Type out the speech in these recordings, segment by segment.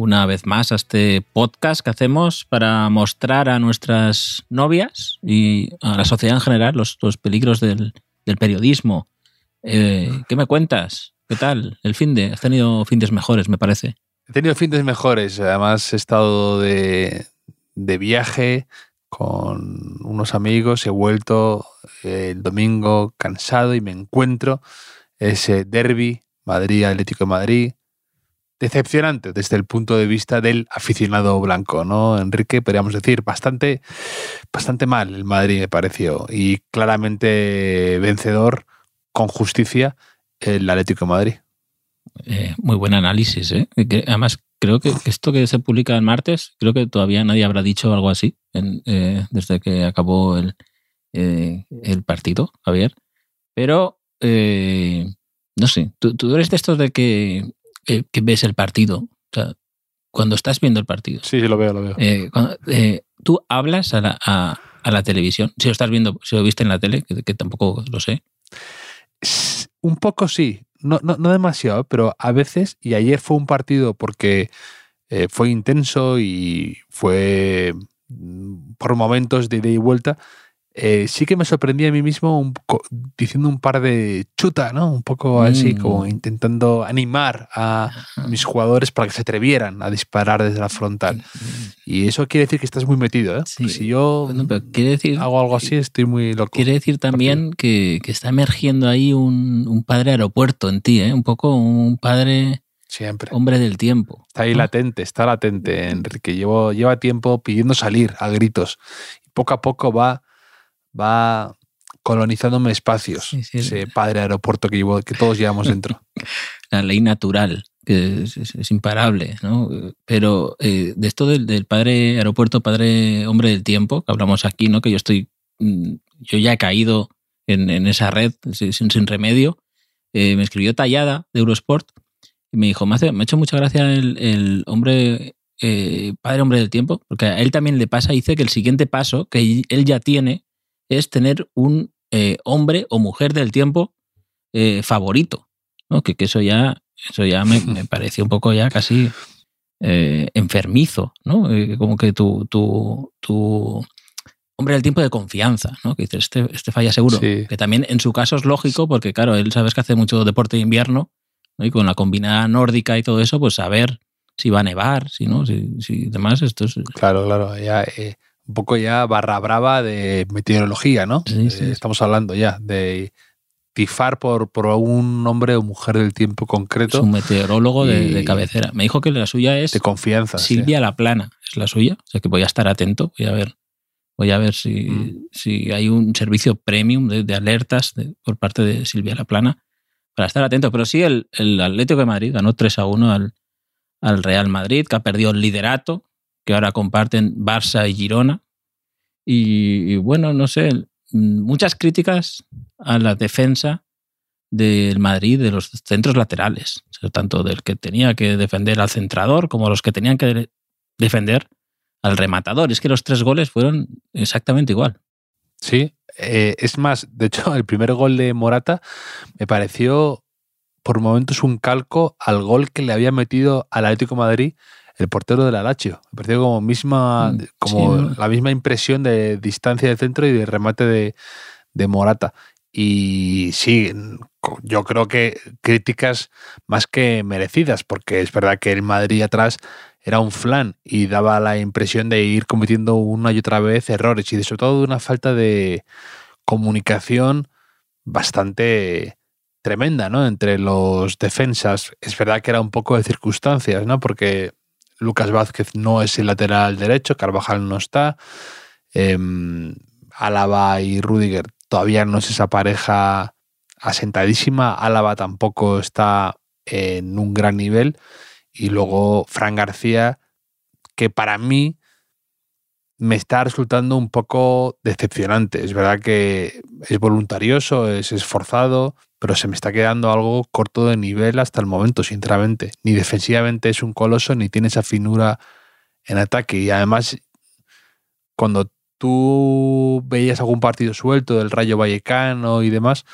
una vez más a este podcast que hacemos para mostrar a nuestras novias y a la sociedad en general los, peligros del, del periodismo. Eh, ¿Qué me cuentas? ¿Qué tal? El fin de. Has tenido fines mejores, me parece. He tenido fines mejores. Además, he estado de, de viaje con unos amigos. He vuelto eh, el domingo cansado y me encuentro ese derby Madrid-Atlético de Madrid decepcionante desde el punto de vista del aficionado blanco, ¿no? Enrique, podríamos decir, bastante, bastante mal el Madrid me pareció y claramente vencedor con justicia el Atlético de Madrid. Eh, muy buen análisis, ¿eh? Que, además, creo que esto que se publica el martes, creo que todavía nadie habrá dicho algo así en, eh, desde que acabó el, eh, el partido, Javier. Pero, no sé, ¿tú, tú eres de estos de que que, que, ves el partido. O sea, cuando estás viendo el partido. Sí, sí, lo veo, lo veo. Eh, cuando, eh, tú hablas a la, a, a, la, televisión. Si lo estás viendo, si lo viste en la tele, que, que tampoco lo sé. Un poco sí. No, no, no, demasiado, pero a veces, y ayer fue un partido porque eh, fue intenso y fue mm, por momentos de ida y vuelta, eh, sí que me sorprendí a mí mismo un, diciendo un par de chuta, ¿no? Un poco así, mm. como intentando animar a mis jugadores para que se atrevieran a disparar desde la frontal. Y eso quiere decir que estás muy metido, ¿eh? Sí. Si yo bueno, quiere decir, hago algo así, estoy muy loco. Quiere decir también que, que, está emergiendo ahí un, un, padre aeropuerto en ti, ¿eh? Un poco un padre... Siempre. Hombre del tiempo. Está ahí ¿no? latente, está latente, Enrique. Llevo, lleva tiempo pidiendo salir a gritos. Poco a poco va va colonizándome espacios. Sí, sí, ese padre aeropuerto que, llevo, que todos llevamos dentro. La ley natural, que es, es, es imparable, ¿no? Pero eh, de esto del, del, padre aeropuerto, padre hombre del tiempo, que hablamos aquí, ¿no? Que yo estoy, mm, yo ya he caído en, en esa red sin, sin remedio. Eh, me escribió Tallada de Eurosport y me dijo, me, hace, me ha hecho mucha gracia el, el hombre eh, padre hombre del tiempo, porque a él también le pasa, dice que el siguiente paso que él ya tiene es tener un eh, hombre o mujer del tiempo eh, favorito. ¿no? Que, que, eso ya, eso ya me, me parece un poco ya casi eh, enfermizo, ¿no? como que tu, tu, tu, hombre del tiempo de confianza, ¿no? Que dices, este, este falla seguro. Sí. Que también en su caso es lógico, porque claro, él sabes que hace mucho deporte de invierno, ¿no? y con la combinada nórdica y todo eso, pues saber si va a nevar, si no, si, si demás, esto es. Claro, claro. Ya, eh, un poco ya barra brava de meteorología, ¿no? Sí, sí. Eh, estamos hablando ya de tifar por, por un hombre o mujer del tiempo concreto. Es un meteorólogo de, de, cabecera. Me dijo que la suya es. De confianza. Silvia sí. La Plana es la suya. O sea que voy a estar atento. Voy a ver. Voy a ver si, mm. si hay un servicio premium de, de alertas de, por parte de Silvia La Plana para estar atento. Pero sí, el, el Atlético de Madrid ganó 3 a 1 al, al Real Madrid, que ha perdido el liderato que ahora comparten Barça y Girona. Y, bueno, no sé, muchas críticas a la defensa del Madrid de los centros laterales, tanto del que tenía que defender al centrador como los que tenían que defender al rematador. Es que los tres goles fueron exactamente igual. Sí, eh, es más, de hecho, el primer gol de Morata me pareció por momentos un calco al gol que le había metido al Atlético Madrid el portero del Alacho. Me pareció como misma, como sí, la misma impresión de distancia de centro y de remate de, de, Morata. Y sí, yo creo que críticas más que merecidas, porque es verdad que el Madrid atrás era un flan y daba la impresión de ir cometiendo una y otra vez errores y sobre todo de una falta de comunicación bastante tremenda, ¿no? Entre los defensas. Es verdad que era un poco de circunstancias, ¿no? Porque Lucas Vázquez no es el lateral derecho, Carvajal no está. Em, Álava y Rudiger todavía no es esa pareja asentadísima. Álava tampoco está en un gran nivel. Y luego Fran García, que para mí me está resultando un poco decepcionante. Es verdad que es voluntarioso, es esforzado, pero se me está quedando algo corto de nivel hasta el momento, sinceramente. Ni defensivamente es un coloso, ni tiene esa finura en ataque. Y además, cuando tú veías algún partido suelto del Rayo Vallecano y demás,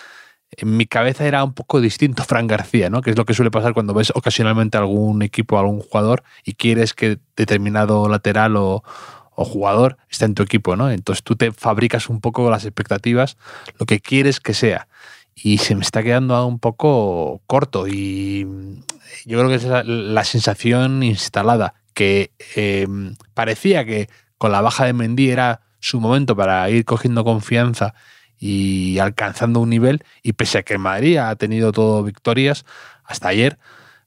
en mi cabeza era un poco distinto Fran García, ¿no? Que es lo que suele pasar cuando ves ocasionalmente algún equipo, algún jugador y quieres que determinado lateral o, o jugador está en tu equipo, ¿no? Entonces tú te fabricas un poco las expectativas, lo que quieres que sea. Y se me está quedando un poco corto y yo creo que es la, sensación instalada, que em, parecía que con la baja de Mendy era su momento para ir cogiendo confianza y alcanzando un nivel y pese a que Madrid ha tenido todo victorias hasta ayer,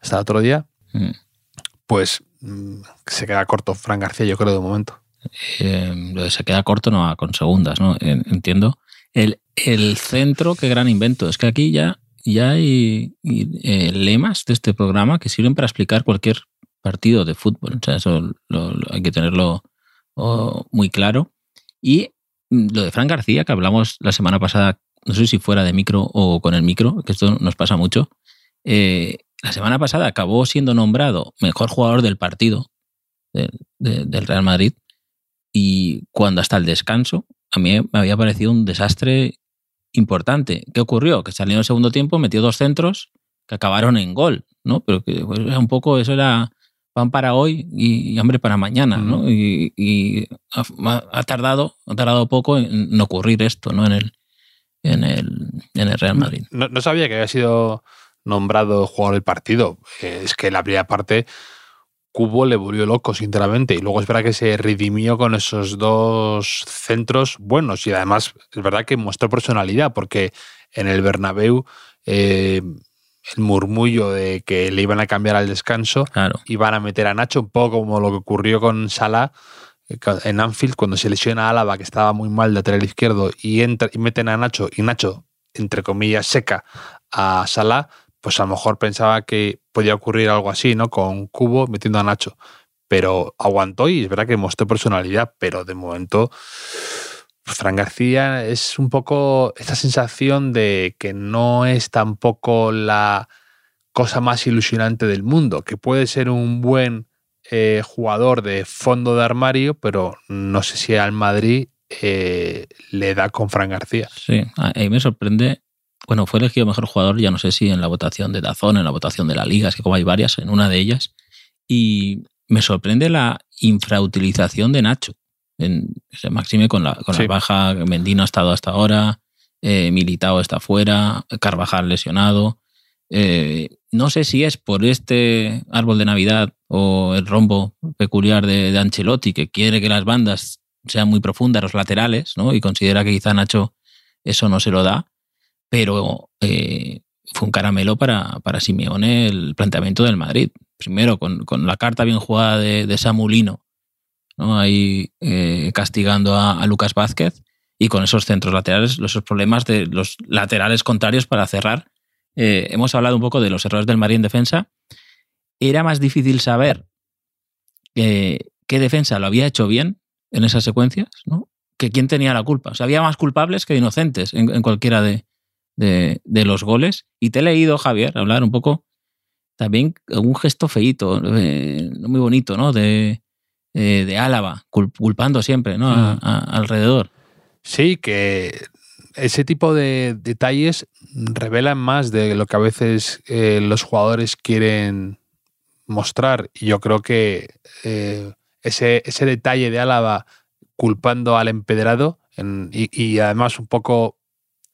hasta el otro día, mm. pues mm, se queda corto Fran García yo creo de momento eh, se queda corto no con segundas, ¿no? Entiendo. El, el, centro, qué gran invento. Es que aquí ya, ya hay eh, lemas de este programa que sirven para explicar cualquier partido de fútbol. O sea, eso hay que tenerlo muy claro. Y mm, lo de Fran García, que hablamos la semana pasada, no sé si fuera de micro o con el micro, que esto nos pasa mucho. Eh, la semana pasada acabó siendo nombrado mejor jugador del partido del Real Madrid y cuando hasta el descanso, a mí me había parecido un desastre importante. ¿Qué ocurrió? Que salió en el segundo tiempo, metió dos centros que acabaron en gol, ¿no? Pero que pues, un poco, eso era pan para hoy y, hambre para mañana, ¿no? Y, ha, tardado, ha tardado poco en ocurrir esto, ¿no? En el, en el, en el Real Madrid. No, no sabía que había sido nombrado jugador del partido. Es que la primera parte Cubo le volvió loco, sinceramente. Y luego es verdad que se redimió con esos dos centros buenos. Y además es verdad que mostró personalidad, porque en el Bernabéu eh, el murmullo de que le iban a cambiar al descanso, iban a meter a Nacho, un poco como lo que ocurrió con Salah eh, en Anfield, cuando se lesiona a Álava, que estaba muy mal de lateral izquierdo, y, entra, y meten a Nacho, y Nacho, entre comillas, seca a Salah, pues a lo mejor pensaba que podía ocurrir algo así, ¿no? Con Cubo metiendo a Nacho. Pero aguantó y es verdad que mostró personalidad, pero de momento Fran García es un poco esta sensación de que no es tampoco la cosa más ilusionante del mundo, que puede ser un buen eh, jugador de fondo de armario, pero no sé si al Madrid eh, le da con Fran García. Sí, a mí me sorprende bueno, fue elegido mejor jugador, ya no sé si en la votación de Dazón, en la votación de la Liga, es que como hay varias, en una de ellas. Y me sorprende la infrautilización de Nacho. En, Maxime con la, con la baja, Mendino ha estado hasta ahora, eh, Militao está fuera, Carvajal lesionado. Eh, no sé si es por este árbol de Navidad o el rombo peculiar de, de, Ancelotti, que quiere que las bandas sean muy profundas, los laterales, ¿no? y considera que quizá Nacho eso no se lo da pero eh, fue un caramelo para, para, Simeone el planteamiento del Madrid. Primero, con, con la carta bien jugada de, de Samulino, ¿no? ahí eh, castigando a, Lucas Vázquez, y con esos centros laterales, esos problemas de los laterales contrarios para cerrar. Eh, hemos hablado un poco de los errores del Madrid en defensa. Era más difícil saber qué defensa lo había hecho bien en esas secuencias, ¿no? que quién tenía la culpa. O sea, había más culpables que inocentes en cualquiera de, de, los goles. Y te he leído, Javier, hablar un poco también un gesto feíto, eh, muy bonito, ¿no? De, eh, de Álava, culpando siempre, ¿no? Mm. alrededor. Sí, que ese tipo de detalles revelan más de lo que a veces eh, los jugadores quieren mostrar. Y yo creo que ese, ese detalle de Álava culpando al empedrado y, y, además un poco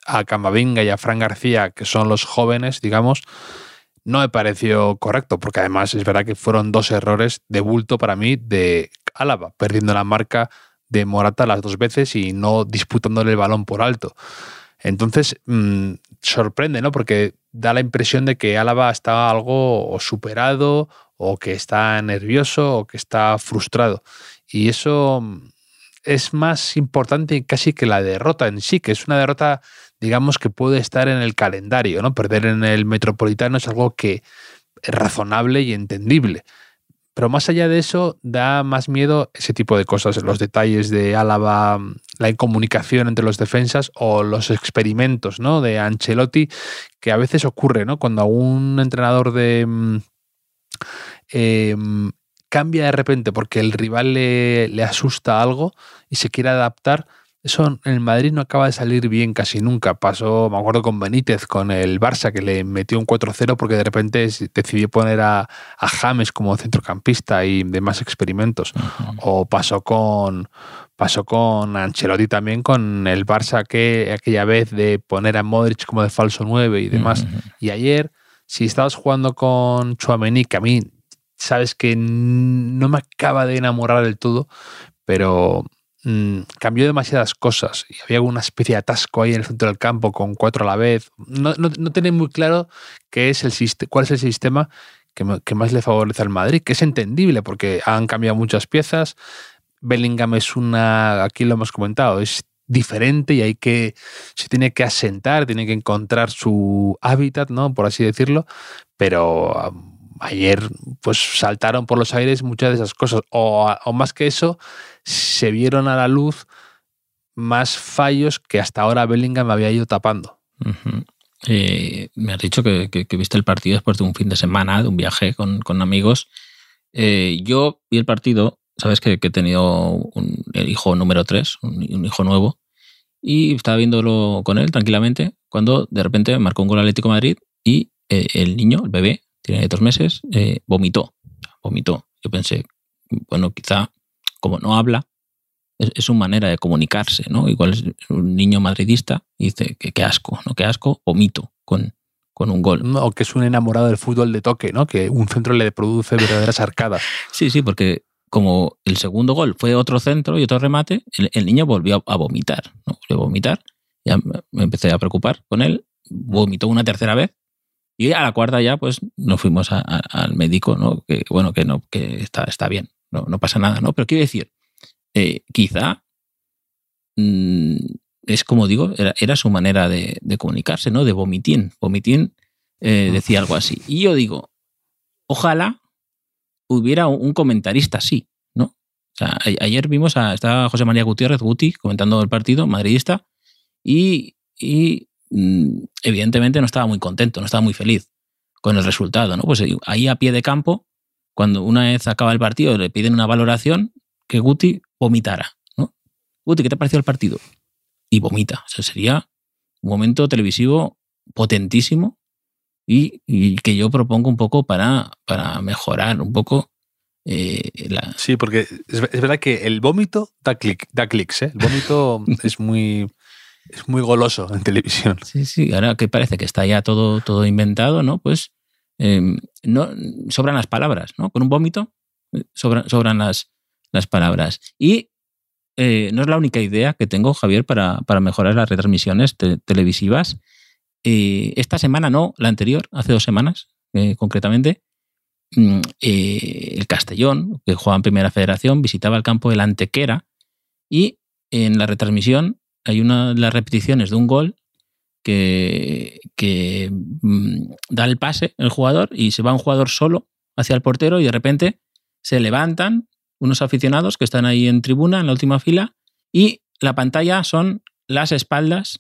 a Camavinga y a Fran García, que son los jóvenes, digamos, no me pareció correcto, porque además es verdad que fueron dos errores de bulto para mí de Álava, perdiendo la marca de Morata las dos veces y no disputándole el balón por alto. Entonces, mm, sorprende, ¿no? Porque da la impresión de que Álava está algo superado o que está nervioso o que está frustrado. Y eso es más importante casi que la derrota en sí, que es una derrota, digamos, que puede estar en el calendario, ¿no? Perder en el Metropolitano es algo que es razonable y entendible. Pero más allá de eso, da más miedo ese tipo de cosas, los detalles de Álava, la incomunicación entre los defensas o los experimentos ¿no? de Ancelotti, que a veces ocurre, ¿no? Cuando un entrenador de mm, em, cambia de repente porque el rival le, le asusta algo y se quiere adaptar, eso en el Madrid no acaba de salir bien casi nunca. Pasó, me acuerdo con Benítez, con el Barça, que le metió un 4-0 porque de repente decidió poner a, James como centrocampista y demás experimentos. O pasó con, pasó con Ancelotti también, con el Barça que aquella vez de poner a Modric como de falso 9 y demás. Y ayer, si estabas jugando con Chouameni, que a mí sabes que no me acaba de enamorar del todo, pero mm, cambió demasiadas cosas y había una especie de atasco ahí en el centro del campo con cuatro a la vez. No, no, no muy claro qué es el, cuál es el sistema que, más le favorece al Madrid, que es entendible porque han cambiado muchas piezas. Bellingham es una, aquí lo hemos comentado, es diferente y hay que, se tiene que asentar, tiene que encontrar su hábitat, ¿no? Por así decirlo, pero ayer pues saltaron por los aires muchas de esas cosas. O, más que eso, se vieron a la luz más fallos que hasta ahora Bellingham había ido tapando. Me has dicho que, viste el partido después de un fin de semana, de un viaje con, amigos. Eh, yo vi el partido, sabes que, he tenido un, el hijo número 3, un, hijo nuevo, y estaba viéndolo con él tranquilamente, cuando de repente marcó un gol Atlético Madrid y eh, el niño, el bebé, tiene dos meses, eh, vomitó. Vomitó. Yo pensé, bueno, quizá como no habla, es, una manera de comunicarse, ¿no? Igual es un niño madridista y dice que qué asco, ¿no? Qué asco, vomito con, con un gol. O que es un enamorado del fútbol de toque, ¿no? Que un centro le produce verdaderas arcadas. sí, sí, porque como el segundo gol fue otro centro y otro remate, el, niño volvió a, vomitar, ¿no? Volvió a vomitar. Ya me empecé a preocupar con él. Vomitó una tercera vez y a la cuarta ya, pues nos fuimos al médico, ¿no? Que bueno, que no, que está, está bien, no, no pasa nada, ¿no? Pero quiero decir, eh, quizá mm, es como digo, era, su manera de, comunicarse, ¿no? De vomitín. Vomitín eh, decía algo así. Y yo digo, ojalá hubiera un comentarista así, ¿no? O sea, ayer vimos a estaba José María Gutiérrez, Guti, comentando el partido, madridista, y, y Mm, evidentemente no estaba muy contento, no estaba muy feliz con el resultado. ¿no? Pues ahí a pie de campo, cuando una vez acaba el partido le piden una valoración, que Guti vomitara. ¿no? Guti, ¿qué te pareció el partido? Y vomita. O sea, sería un momento televisivo potentísimo y, que yo propongo un poco para, para mejorar un poco eh, la... Sí, porque es, verdad que el vómito da, clic, da clics. ¿eh? El vómito es muy es muy goloso en televisión. Sí, sí, ahora que parece que está ya todo, todo inventado, ¿no? Pues em, no, sobran las palabras, ¿no? Con un vómito eh, sobran, sobran las, las palabras. Y eh, no es la única idea que tengo, Javier, para, para mejorar las retransmisiones televisivas. Eh, esta semana no, la anterior, hace dos semanas, concretamente, mm, el Castellón, que juega en Primera Federación, visitaba el campo de la Antequera y en la retransmisión hay una de las repeticiones de un gol que, que mm, da el pase el jugador y se va un jugador solo hacia el portero y de repente se levantan unos aficionados que están ahí en tribuna, en la última fila, y la pantalla son las espaldas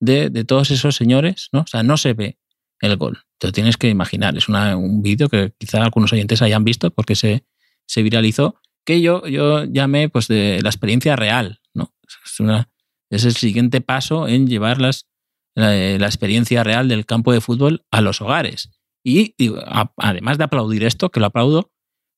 de, todos esos señores, ¿no? O sea, no se ve el gol. Te lo tienes que imaginar. Es un vídeo que quizá algunos oyentes hayan visto porque se, se viralizó, que yo, yo llamé pues de la experiencia real, ¿no? Es una, es el siguiente paso en llevar la, experiencia real del campo de fútbol a los hogares. Y además de aplaudir esto, que lo aplaudo,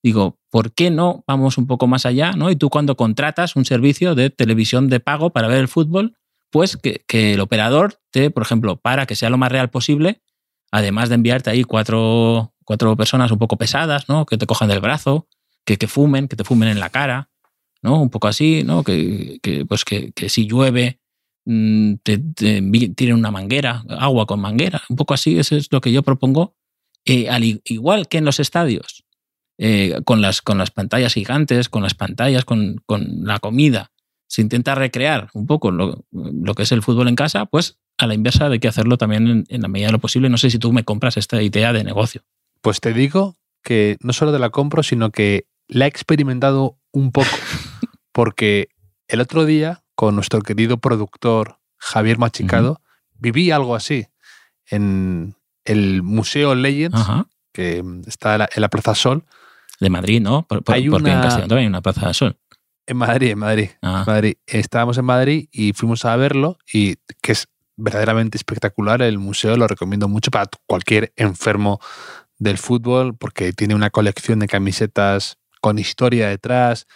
digo, ¿por qué no vamos un poco más allá? ¿no? Y tú cuando contratas un servicio de televisión de pago para ver el fútbol, pues que, el operador te, por ejemplo, para que sea lo más real posible, además de enviarte ahí cuatro, cuatro personas un poco pesadas, ¿no? que te cojan del brazo, que, que fumen, que te fumen en la cara, ¿no? Un poco así, ¿no? Que, pues que, si llueve, te, te envi- tiren una manguera, agua con manguera. Un poco así, eso es lo que yo propongo. Eh, al igual que en los estadios, eh, con, las, con las pantallas gigantes, con las pantallas, con, con la comida, se intenta recrear un poco lo, lo que es el fútbol en casa, pues a la inversa de que hacerlo también en, en la medida de lo posible. No sé si tú me compras esta idea de negocio. Pues te digo que no solo te la compro, sino que la he experimentado un poco. Porque el otro día, con nuestro querido productor Javier Machicado, viví algo así en el Museo Legends, que está en la, en la Plaza Sol, De Madrid, ¿no? Por- por- Hay porque en una- Castellón también hay una plaza sol. en Madrid, en Madrid. Ah, Madrid. Estábamos en Madrid y fuimos a verlo y que es verdaderamente espectacular. El museo lo recomiendo mucho para cualquier enfermo del fútbol porque tiene una colección de camisetas con historia detrás,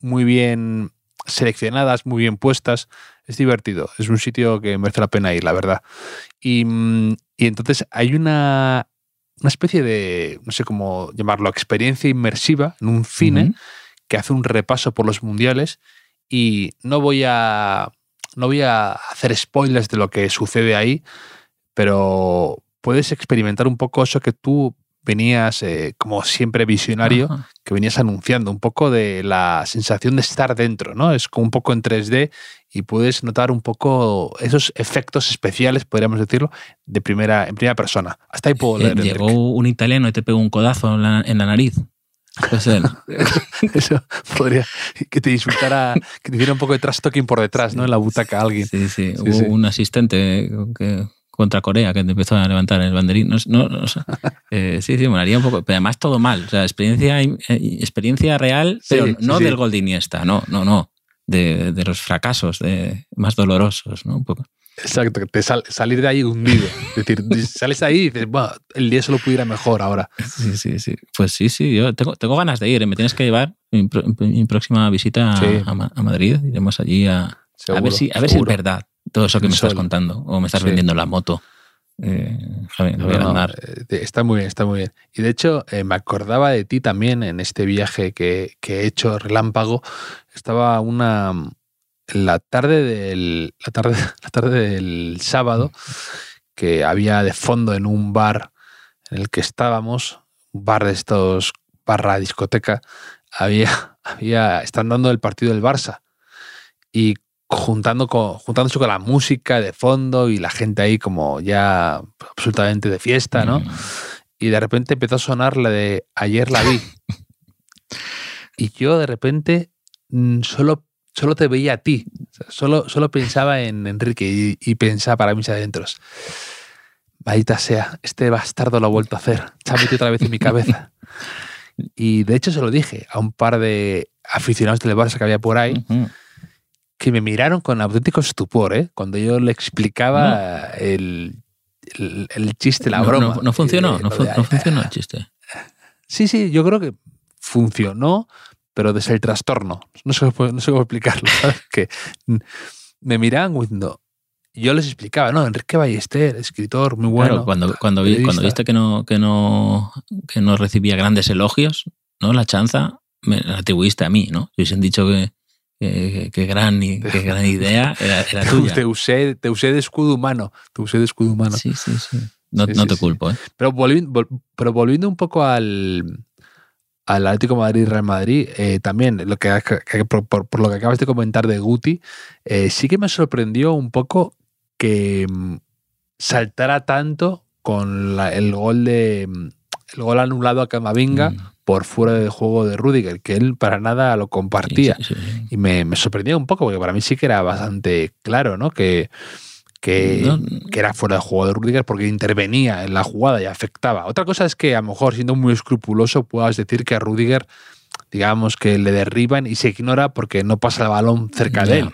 muy bien seleccionadas, muy bien puestas. Es divertido. Es un sitio que merece la pena ir, la verdad. Y, mm, y entonces hay una, una especie de, no sé cómo llamarlo, experiencia inmersiva en un cine que hace un repaso por los mundiales y no voy a no voy a hacer spoilers de lo que sucede ahí, pero puedes experimentar un poco eso que tú venías eh, como siempre visionario, Ajá. que venías anunciando, un poco de la sensación de estar dentro, ¿no? Es como un poco en 3D y puedes notar un poco esos efectos especiales, podríamos decirlo, de primera en primera persona. Hasta ahí puedo Eh, leer. llegó un italiano y te pegó un codazo en la, en la nariz. Pues él. Eso podría que te insultara, que te hiciera un poco de trash talking por detrás, ¿no? En la butaca a alguien. Sí, sí. Sí, Hubo sí. un asistente que, contra Corea que empezó a levantar el banderín. No, no, no. Eh, sí, sí, molaría un poco. Pero además todo mal. O sea, experiencia, eh, experiencia real, pero sí, no sí. del gol de Iniesta. No, no, no. De, de los fracasos de, más dolorosos, ¿no? Un poco. Exacto, te sal- salir de ahí hundido. Es decir, sales ahí y dices, bueno, el día solo pudiera mejor ahora. Sí, sí, sí. Pues sí, sí. Yo tengo, tengo ganas de ir. ¿eh? Me tienes que llevar mi, próxima visita a- Sí. a, Ma- a Madrid. Iremos allí a, a ver si, a ver si es verdad todo eso que El me estás contando. O me estás Sí. vendiendo la moto. Eh, Javier, no, eh, está muy bien, está muy bien. Y de hecho, eh, me acordaba de ti también en este viaje que, que he hecho relámpago. Estaba una la tarde del la tarde, la tarde del sábado que había de fondo en un bar en el que estábamos, un bar de estos barra discoteca, había había están dando el partido del Barça y juntando con, juntándose con la música de fondo y la gente ahí como ya absolutamente de fiesta, ¿no? Mm. Y de repente empezó a sonar la de ayer la vi. y yo de repente mm, solo, solo te veía a ti. Solo, solo pensaba en Enrique y, y pensaba para mis adentros. Maldita sea, este bastardo lo ha vuelto a hacer. Se ha metido otra vez en mi cabeza. Y de hecho se lo dije a un par de aficionados del Barça que había por ahí, Ujú. Que me miraron con auténtico estupor, ¿eh? Cuando yo le explicaba el, el, el chiste, la no, broma. No, no funcionó, Eh, no, lo fu- de- no funcionó el chiste. Sí, sí, yo creo que funcionó, pero desde el trastorno. No sé, no sé cómo explicarlo. ¿sabes? Que me miraban cuando yo les explicaba, no, Enrique Ballester, escritor muy bueno. claro, cuando, cuando, vi- cuando viste que no, que, no, que no recibía grandes elogios, ¿no? La chanza me la atribuiste a mí, ¿no? Si hubiesen dicho que, que gran, que gran idea era, era tuya. te, usé, te usé de escudo humano. Te usé de escudo humano. Sí, sí, sí. No, Sí, no sí, te culpo, ¿eh? Pero volviendo, vol- pero volviendo un poco al, al Atlético de Madrid Real Madrid, eh, también lo que, que- por, por- por lo que acabas de comentar de Guti, eh, sí que me sorprendió un poco que mm, saltara tanto con la- el gol de mm, el gol anulado a Camavinga Mm. Por fuera del juego de Rudiger, que él para nada lo compartía. Sí, sí, sí. Y me, me sorprendió un poco, porque para mí sí que era bastante claro, ¿no? Que, que, No, que era fuera de juego de Rudiger porque intervenía en la jugada y afectaba. Otra cosa es que a lo mejor, siendo muy escrupuloso, puedas decir que a Rudiger, digamos, que le derriban y se ignora porque no pasa el balón cerca de él.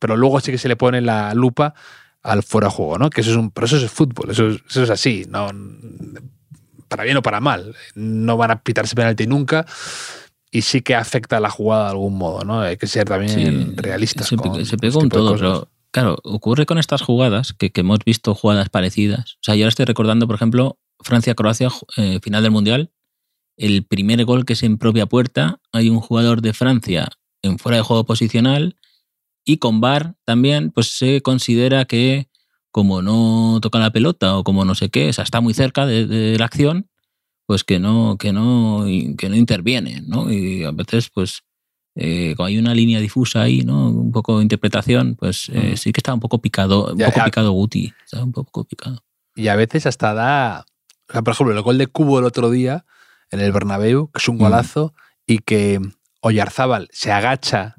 Pero luego sí que se le pone la lupa al fuera de juego, ¿no? Que eso es un, pero eso es fútbol, eso es, eso es así, no para bien o para mal. No van a pitarse penalti nunca y sí que afecta a la jugada de algún modo, ¿no? Hay que ser también Sí, realistas. Se, con se este pegó un todo, pero claro, ocurre con estas jugadas que, que hemos visto jugadas parecidas. O sea, yo ahora estoy recordando, por ejemplo, Francia-Croacia, eh, final del Mundial. El primer gol que es en propia puerta, hay un jugador de Francia en fuera de juego posicional, y con VAR también, pues se considera que como no toca la pelota o como no sé qué, o sea, está muy cerca de, de la acción, pues que no, que no, que no interviene, ¿no? Y a veces, pues, eh, cuando hay una línea difusa ahí, ¿no? Un poco de interpretación, pues eh, sí que está un poco picado, un Ya, poco ya. picado Guti, está un poco picado. Y a veces hasta da. o sea, por ejemplo, el gol de Cubo el otro día en el Bernabéu, que es un Mm. golazo, y que Oyarzábal se agacha.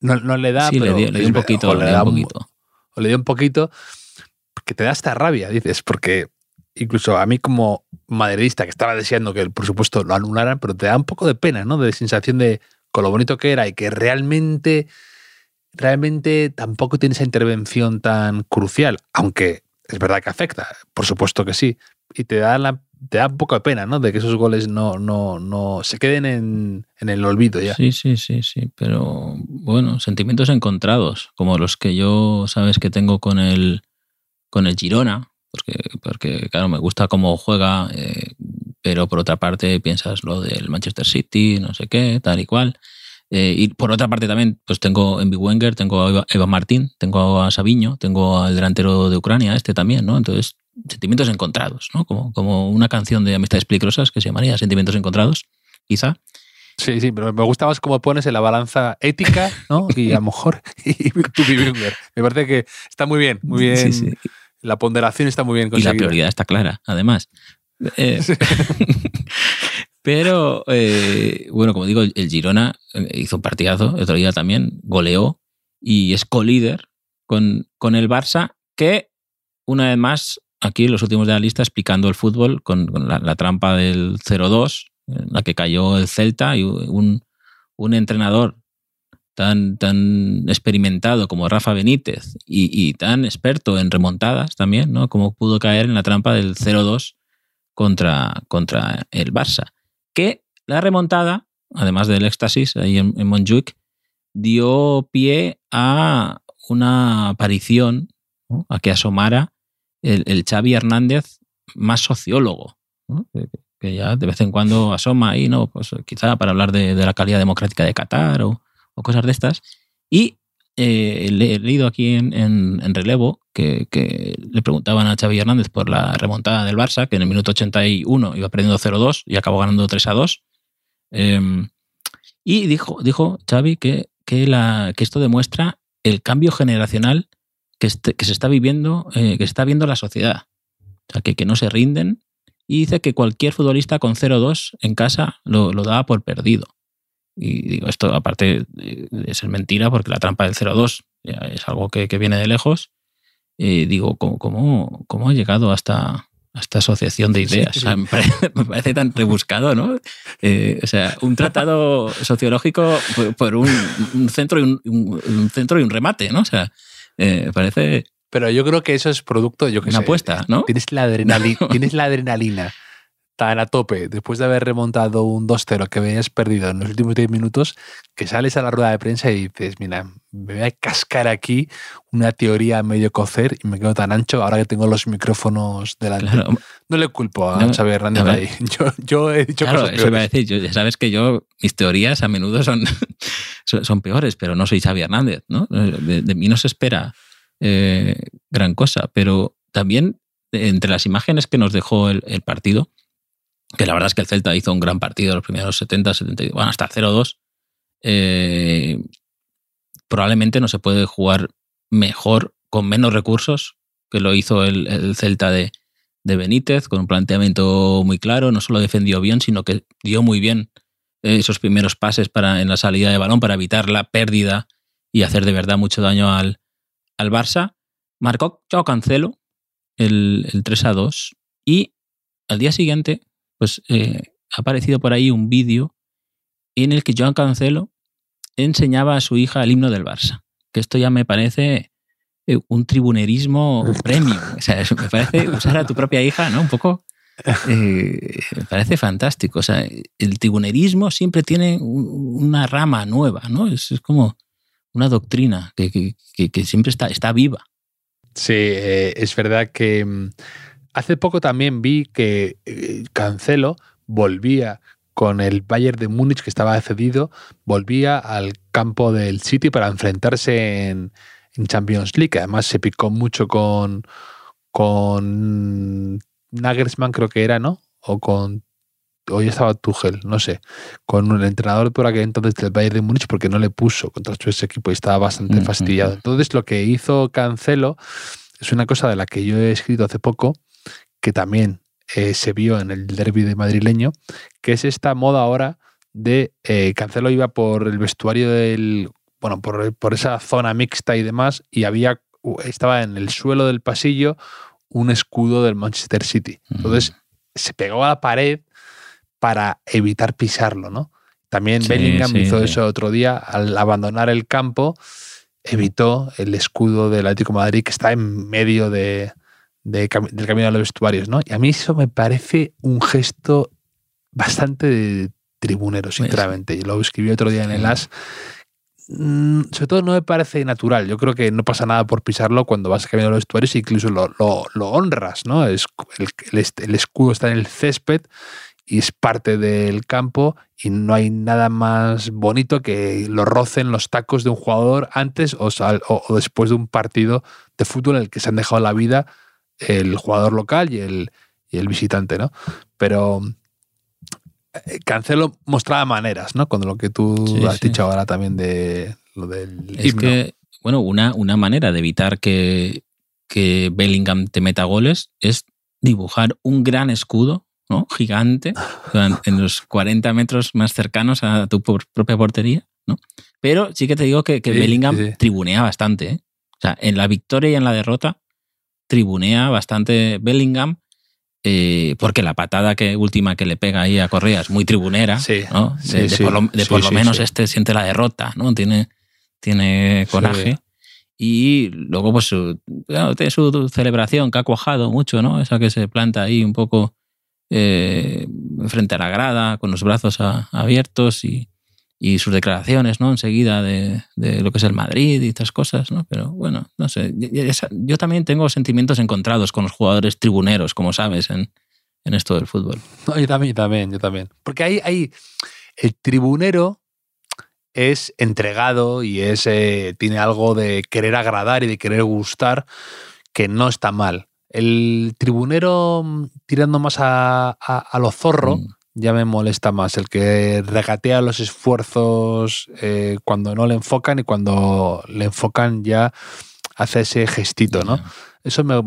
No, no le da, sí, le pero dio, le dio un poquito, o le le da un- poquito. O le dio un poquito, que te da hasta rabia, dices, porque incluso a mí como madridista, que estaba deseando que por supuesto lo anularan, pero te da un poco de pena, ¿no? De sensación de con lo bonito que era y que realmente, realmente tampoco tiene esa intervención tan crucial, aunque es verdad que afecta, por supuesto que sí, y te da la te da un poco de pena, ¿no? De que esos goles no, no, no se queden en, en el olvido ya. Sí, sí, sí, sí, pero bueno, sentimientos encontrados, como los que yo, sabes, que tengo con el, con el Girona, porque, porque claro, me gusta cómo juega, eh, pero por otra parte piensas lo del Manchester City, no sé qué, tal y cual. Eh, y por otra parte también, pues tengo en Big Wenger, tengo a Eva, Eva Martín, tengo a Sabiño, tengo al delantero de Ucrania, este también, ¿no? Entonces, sentimientos encontrados, ¿no? Como, como una canción de Amistades Peligrosas que se llamaría Sentimientos Encontrados, quizá. Sí, sí, pero me gusta más cómo pones en la balanza ética, ¿no? Y a lo mejor y tu. Me parece que está muy bien, muy bien. Sí, sí. La ponderación está muy bien Y la conseguida. prioridad está clara, además. Eh, pero, eh, bueno, como digo, el Girona eh, hizo un partidazo el otro día también, goleó y es co-líder con, con el Barça, que una vez más, aquí los últimos de la lista, explicando el fútbol con, la, trampa del 0-2, en la que cayó el Celta y un, entrenador tan, tan experimentado como Rafa Benítez y, tan experto en remontadas también, ¿no? Como pudo caer en la trampa del 0-2 contra, contra el Barça. Que la remontada, además del éxtasis ahí en, en Montjuic, dio pie a una aparición, a que asomara el, el, Xavi Hernández más sociólogo, que, ya de vez en cuando asoma ahí, ¿no? Pues quizá para hablar de, de la calidad democrática de Qatar o, o cosas de estas. Y eh, he leído aquí en, en, relevo que, que, le preguntaban a Xavi Hernández por la remontada del Barça, que en el minuto 81 iba perdiendo 0-2 y acabó ganando 3-2. Eh, y dijo, dijo Xavi que, que, la, que esto demuestra el cambio generacional que, este, que se está viviendo, eh, que se está viendo en la sociedad. O sea, que, que no se rinden. Y dice que cualquier futbolista con 0-2 en casa lo, lo daba por perdido. Y digo, esto aparte de ser mentira, porque la trampa del 0-2 es algo que, que, viene de lejos. Eh, digo, ¿cómo, cómo, ¿cómo, ha llegado hasta, esta asociación de ideas? Sí, sí. O sea, me, parece, me, parece, tan rebuscado, ¿no? Eh, o sea, un tratado sociológico por, por un, un, centro y un, un, centro y un remate, ¿no? O sea, eh, parece. Pero yo creo que eso es producto, yo que Una sé, apuesta, ¿no? Tienes la, adrenalina, no. tienes la adrenalina tan a tope después de haber remontado un 2-0 que habías perdido en los últimos 10 minutos, que sales a la rueda de prensa y dices, mira, me voy a cascar aquí una teoría a medio cocer y me quedo tan ancho ahora que tengo los micrófonos delante. Claro. No le culpo a no, Xavier Hernández ahí. Yo, yo, he dicho claro, cosas eso a decir. Yo, ya sabes que yo, mis teorías a menudo son, son peores, pero no soy Xavier Hernández, ¿no? De, de mí no se espera eh, gran cosa, pero también entre las imágenes que nos dejó el, partido, que la verdad es que el Celta hizo un gran partido los primeros 70, 70, bueno, hasta el 0-2, eh, probablemente no se puede jugar mejor con menos recursos que lo hizo el, el Celta de, de, Benítez, con un planteamiento muy claro, no solo defendió bien, sino que dio muy bien esos primeros pases para, en la salida de balón para evitar la pérdida y hacer de verdad mucho daño al, al Barça. Marcó Chao Cancelo el, el 3 a 2 y al día siguiente pues eh, ha aparecido por ahí un vídeo en el que Joan Cancelo enseñaba a su hija el himno del Barça. Que esto ya me parece eh, un tribunerismo premium. O sea, me parece usar a tu propia hija, ¿no? Un poco. Eh, me parece fantástico. O sea, el tribunerismo siempre tiene una rama nueva, ¿no? Es, es como una doctrina que, que, que, siempre está, está viva. Sí, eh, es verdad que mm, hace poco también vi que eh, Cancelo volvía con el Bayern de Múnich que estaba cedido, volvía al campo del City para enfrentarse en, en Champions League. Además se picó mucho con, con Nagelsmann, creo que era, ¿no? O con hoy estaba Tuchel, no sé, con un entrenador por aquel entonces del Bayern de Múnich porque no le puso contra su equipo y estaba bastante Mm, fastidiado. mm. Entonces lo que hizo Cancelo es una cosa de la que yo he escrito hace poco, que también eh, se vio en el derby de madrileño, que es esta moda ahora de eh, Cancelo iba por el vestuario del, bueno, por, por esa zona mixta y demás, y había, estaba en el suelo del pasillo un escudo del Manchester City. Entonces se pegó a la pared para evitar pisarlo, ¿no? También Sí, Bellingham sí, hizo sí. eso otro día, al abandonar el campo, evitó el escudo del Atlético de Madrid que está en medio de, del camino de los vestuarios, ¿no? Y a mí eso me parece un gesto bastante de tribunero, sinceramente. Yo lo escribí otro día en el. AS. Mm, Sobre todo no me parece natural. Yo creo que no pasa nada por pisarlo cuando vas caminando los vestuarios e incluso lo, lo- honras, ¿no? Es, el, el escudo está en el césped y es parte del campo y no hay nada más bonito que lo rocen los tacos de un jugador antes o, sal- o- o después de un partido de fútbol en el que se han dejado la vida el jugador local y el, y el visitante, ¿no? Pero Cancelo mostraba maneras, ¿no? Con lo que tú Sí, has sí. dicho ahora también de lo del Es himno. que, bueno, una, una manera de evitar que, que Bellingham te meta goles es dibujar un gran escudo, ¿no? Gigante, en- los 40 metros más cercanos a tu propia portería, ¿no? Pero sí que te digo que, que Sí, Bellingham tribunea bastante, ¿eh? O sea, en la victoria y en la derrota tribunea bastante Bellingham eh, porque la patada que última que le pega ahí a Correa es muy tribunera, Sí, ¿no? sí, De, por lo, de sí, por lo sí, menos este siente la derrota, ¿no? Tiene, tiene coraje. Y luego, pues, su, claro, tiene su celebración que ha cuajado mucho, ¿no? Esa que se planta ahí un poco eh, frente a la grada, con los brazos a- abiertos y, y sus declaraciones, ¿no? Enseguida de, de lo que es el Madrid y estas cosas, ¿no? Pero bueno, no sé. Yo también tengo sentimientos encontrados con los jugadores tribuneros, como sabes, en, en esto del fútbol. No, yo también, yo también, yo también. Porque hay, hay el tribunero es entregado y es eh, tiene algo de querer agradar y de querer gustar que no está mal. El tribunero mm, tirando más a, a, a lo zorro Mm. Ya me molesta más. El que regatea los esfuerzos eh, cuando no le enfocan y cuando le enfocan ya hace ese gestito, ¿no? Eso me,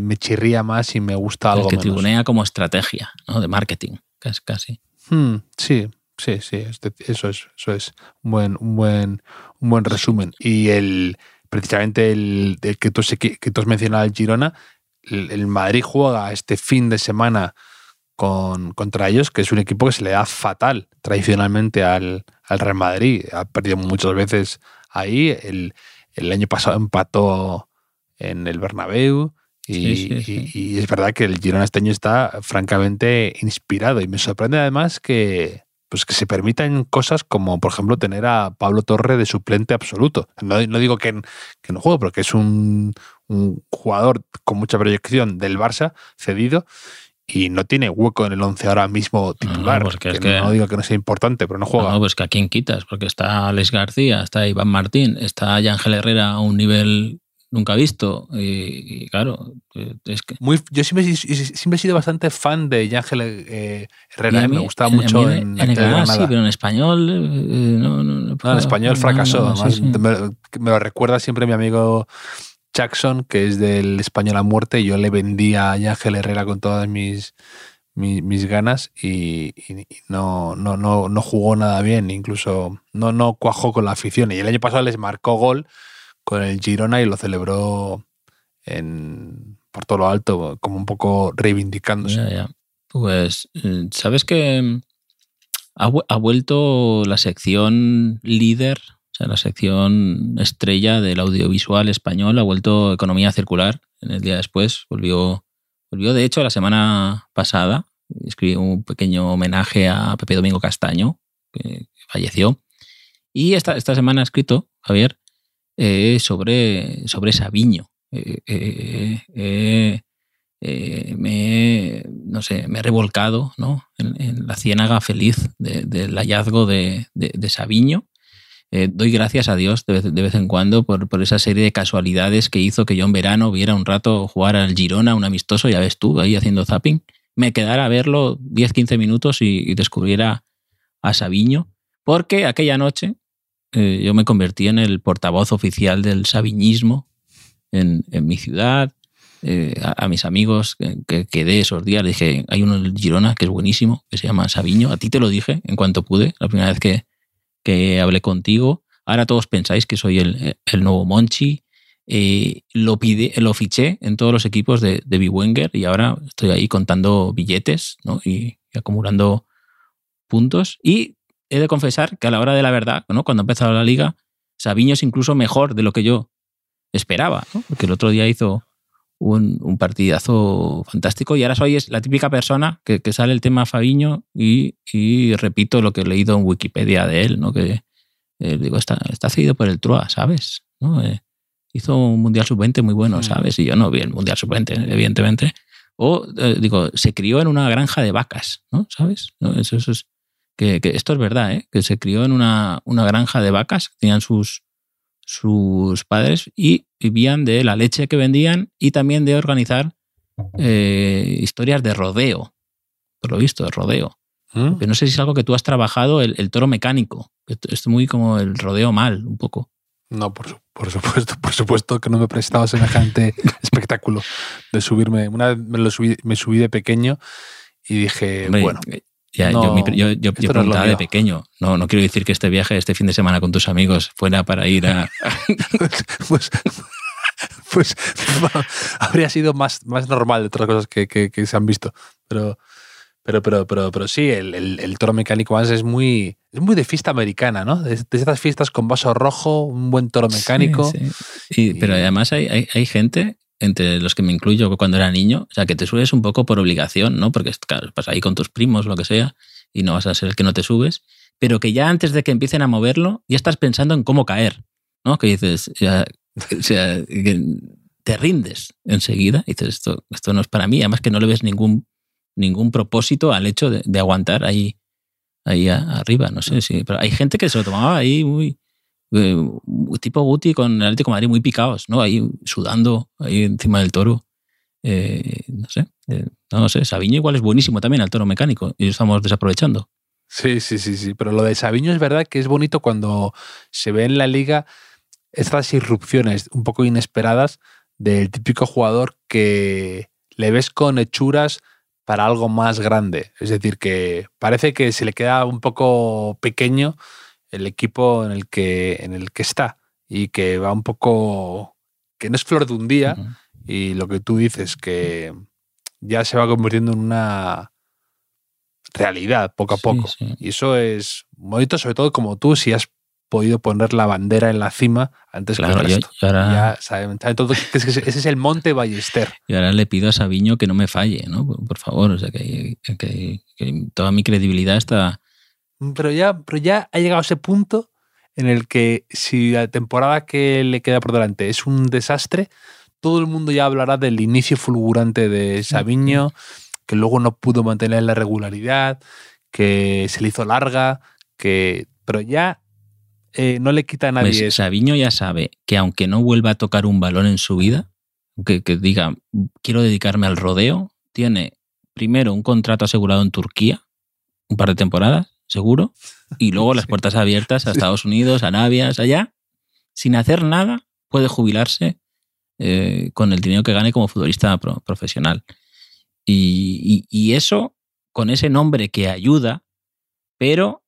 me- chirría más y me gusta El algo que menos. tribunea como estrategia, ¿no? De marketing, casi. Hmm, sí, sí, sí, eso es, eso es un buen, un buen, un buen resumen. Y el precisamente el, el que, tú, que tú has mencionado, el Girona, el, el Madrid juega este fin de semana con, contra ellos, que es un equipo que se le da fatal tradicionalmente al, al Real Madrid. Ha perdido muchas veces ahí. El, el año pasado empató en el Bernabéu. Y, Sí, sí, sí. y- es verdad que el Girona este año está francamente inspirado. Y me sorprende además que, pues que se permitan cosas como, por ejemplo, tener a Pablo Torre de suplente absoluto. No, no digo que, que no juegue, porque es un, un jugador con mucha proyección del Barça, cedido, y no tiene hueco en el 11 ahora mismo titular. porque es que No digo que no sea importante, pero no juega. No, pues que a quién quitas, porque está Alex García, está Iván Martín, está Ángel Herrera a un nivel nunca visto. Y, y claro, es que. Muy, yo siempre, siempre he sido bastante fan de Ángel eh, Herrera, me gustaba mí mucho en, en, en Granada sí, pero en español eh, no, no, no No, en español no, fracasó. no, sí, además, sí. Me, me lo recuerda siempre mi amigo Jackson, que es del español a muerte. Yo le vendía a Ángel Herrera con todas mis, mis, ganas y, no, no, no, no jugó nada bien. Incluso no, no cuajó con la afición. Y el año pasado les marcó gol con el Girona y lo celebró en, por todo lo alto, como un poco reivindicándose. Pues, eh, ¿sabes que ha, ha vuelto la sección líder, la sección estrella del audiovisual español, ha vuelto Economía Circular en el día después? Volvió, volvió de hecho, la semana pasada. Escribí un pequeño homenaje a Pepe Domingo Castaño, que falleció. Y esta, esta semana ha escrito, Javier, eh, sobre, sobre Sabiño. Eh, eh, me, no sé, me he revolcado ¿no? en, la ciénaga feliz del hallazgo de, de, Sabiño. Eh, doy gracias a Dios de vez, en cuando por, esa serie de casualidades que hizo que yo en verano viera un rato jugar al Girona, un amistoso, ya ves tú, ahí haciendo zapping. Me quedara a verlo 10-15 minutos y, descubriera a Sabiño, porque aquella noche eh, yo me convertí en el portavoz oficial del sabiñismo en, mi ciudad eh, a, mis amigos que, quedé esos días, le dije, hay uno en Girona que es buenísimo, que se llama Sabiño. A ti te lo dije en cuanto pude, la primera vez que, que hablé contigo. Ahora todos pensáis que soy el, el nuevo Monchi. Eh, lo, pide, lo fiché en todos los equipos de, de Wenger y ahora estoy ahí contando billetes ¿no? y, acumulando puntos. Y he de confesar que a la hora de la verdad, ¿no? cuando empezó la liga, Sabiño es incluso mejor de lo que yo esperaba, porque el otro día hizo un, partidazo fantástico. Y ahora soy la típica persona que, sale el tema Fabiño y, repito lo que he leído en Wikipedia de él, ¿no? que eh, digo, está, está cedido por el Troa, ¿sabes? ¿No? Eh, hizo un Mundial Sub-20 muy bueno, mm. ¿sabes? Y yo no vi el Mundial Sub-20, evidentemente. O, eh, digo, se crió en una granja de vacas, ¿no? ¿Sabes? Eso, es, que, esto es verdad, ¿eh? Que se crió en una, una granja de vacas, tenían sus, sus padres y vivían de la leche que vendían y también de organizar eh, historias de rodeo, por lo visto, de rodeo. ¿Mm? Pero no sé si es algo que tú has trabajado, el, toro mecánico. Es muy como el rodeo mal, un poco. No, por, supuesto, por supuesto que no me prestaba semejante espectáculo de subirme. Una vez me, lo subí, me subí de pequeño y dije, bueno. Eh, yo, yo, preguntaba de pequeño. No, no quiero decir que este viaje, este fin de semana con tus amigos, fuera para ir a. pues, pues habría sido más, más normal de otras cosas que, que, se han visto. Pero, pero, pero, pero, pero sí, el, el, toro mecánico más es muy, es muy de fiesta americana, ¿no? De, estas fiestas con vaso rojo, un buen toro mecánico. Sí, Pero además hay, hay, hay, gente entre los que me incluyo cuando era niño, o sea, que te subes un poco por obligación, ¿no? Porque claro, vas ahí con tus primos, lo que sea, y no vas a ser el que no te subes, pero que ya antes de que empiecen a moverlo, ya estás pensando en cómo caer, ¿no? Que dices, o sea, te rindes enseguida, y dices, esto, esto no es para mí, además que no le ves ningún, ningún propósito al hecho de, aguantar ahí, ahí arriba, no sé si, pero hay gente que se lo tomaba ahí muy eh, tipo Guti con Atlético Madrid muy picados, ¿no? Ahí sudando, ahí encima del toro. Eh, no sé, eh, no sé, Sabiño igual es buenísimo también al toro mecánico y lo estamos desaprovechando. Sí, sí, sí, sí, pero lo de Sabiño es verdad que es bonito cuando se ve en la liga estas irrupciones un poco inesperadas del típico jugador que le ves con hechuras para algo más grande. Es decir, que parece que se le queda un poco pequeño el equipo en el que, en el que está y que va un poco, que no es flor de un día y lo que tú dices, que ya se va convirtiendo en una realidad poco a poco. Y eso es bonito, sobre todo como tú, si has podido poner la bandera en la cima antes que el resto. ya saben, ese es el Monte Ballester. Y ahora le pido a Sabiño que no me falle, ¿no? Por favor, o sea, que toda mi credibilidad está pero ya, pero ya ha llegado ese punto en el que si la temporada que le queda por delante es un desastre, todo el mundo ya hablará del inicio fulgurante de Sabiño, que luego no pudo mantener la regularidad, que se le hizo larga, que pero ya eh, no le quita a nadie. Pues Sabiño ya sabe que aunque no vuelva a tocar un balón en su vida, que, que diga quiero dedicarme al rodeo, tiene primero un contrato asegurado en Turquía, un par de temporadas, seguro, y luego las puertas abiertas a Estados Unidos, a Arabia, allá, sin hacer nada, puede jubilarse eh, con el dinero que gane como futbolista profesional. Y, eso, con ese nombre que ayuda, pero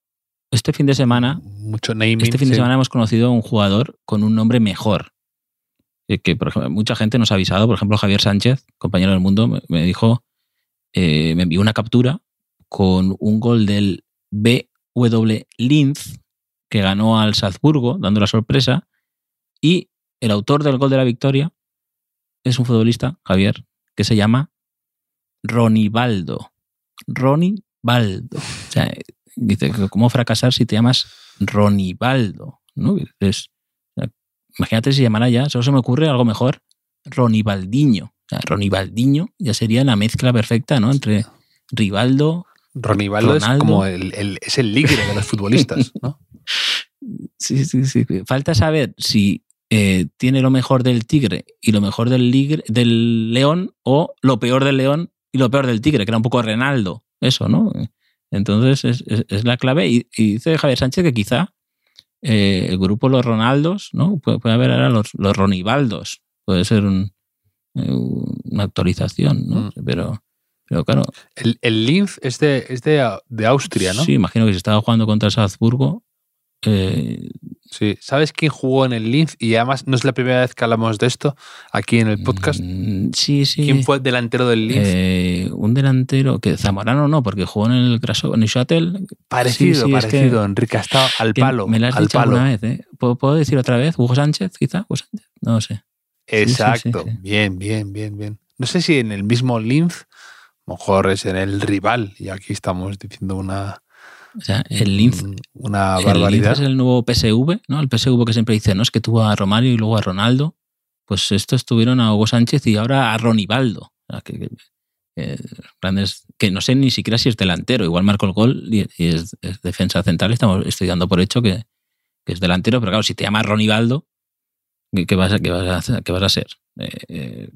este fin de semana, Mucho este fin de semana hemos conocido a un jugador con un nombre mejor. Eh, que, por ejemplo, mucha gente nos ha avisado, por ejemplo, Javier Sánchez, compañero del mundo, me, dijo, eh, me envió una captura con un gol del B.W. Linz, que ganó al Salzburgo, dando la sorpresa, y el autor del gol de la victoria es un futbolista, Javier, que se llama Ronibaldo. Ronibaldo. O sea, dice, ¿cómo fracasar si te llamas Ronibaldo? ¿No? imagínate si llamara ya, solo se me ocurre algo mejor, Ronibaldiño. Ronibaldiño ya sería la mezcla perfecta, ¿no? Entre Rivaldo. Ronivaldo es Ronaldo. como el, el- es el líder de los futbolistas, ¿no? Sí, sí, sí. Falta saber si eh, tiene lo mejor del tigre y lo mejor del, ligre- del león o lo peor del león y lo peor del tigre, que era un poco Renaldo. Eso, ¿no? Entonces es, es- es la clave. Y, y dice Javier Sánchez que quizá eh, el grupo Los Ronaldos, ¿no? Puede, puede haber ahora los, los Ronibaldos. Puede ser un- eh, una actualización, ¿no? Mm. Pero, pero claro, El, el Linz es de, es de, de Austria, ¿no? sí, imagino que si estaba jugando contra Salzburgo, eh, Sí. ¿Sabes quién jugó en el Linz? Y además no es la primera vez que hablamos de esto aquí en el podcast. mm, sí, sí. ¿Quién fue el delantero del Linz? Eh, un delantero que Zamorano no, porque jugó en el Graso, en el Shuttle. parecido, sí, sí, es parecido. Enrique ha estado al palo. Me lo has al dicho palo. alguna vez, ¿eh? ¿Puedo, puedo decir otra vez? ¿Hugo Sánchez, quizá? ¿Hugo Sánchez? No sé. Exacto. sí. Bien, bien, bien, bien. No sé si en el mismo Linz, a lo mejor es en el rival. Y aquí estamos diciendo una, O sea, el Linz. un- una el barbaridad. es el nuevo PSV, ¿no? El PSV que siempre dice, no, es que tuvo a Romario y luego a Ronaldo. Pues estos tuvieron a Hugo Sánchez y ahora a Ronibaldo. O sea, que, que- que grandes, que no sé ni siquiera si es delantero. Igual marcó el gol y, y es, es defensa central. Estamos, estoy dando por hecho que, que es delantero, pero claro, si te llamas Ronibaldo, ¿qué, vas, a, qué, vas a, hacer? ¿qué vas a ser? Eh, eh,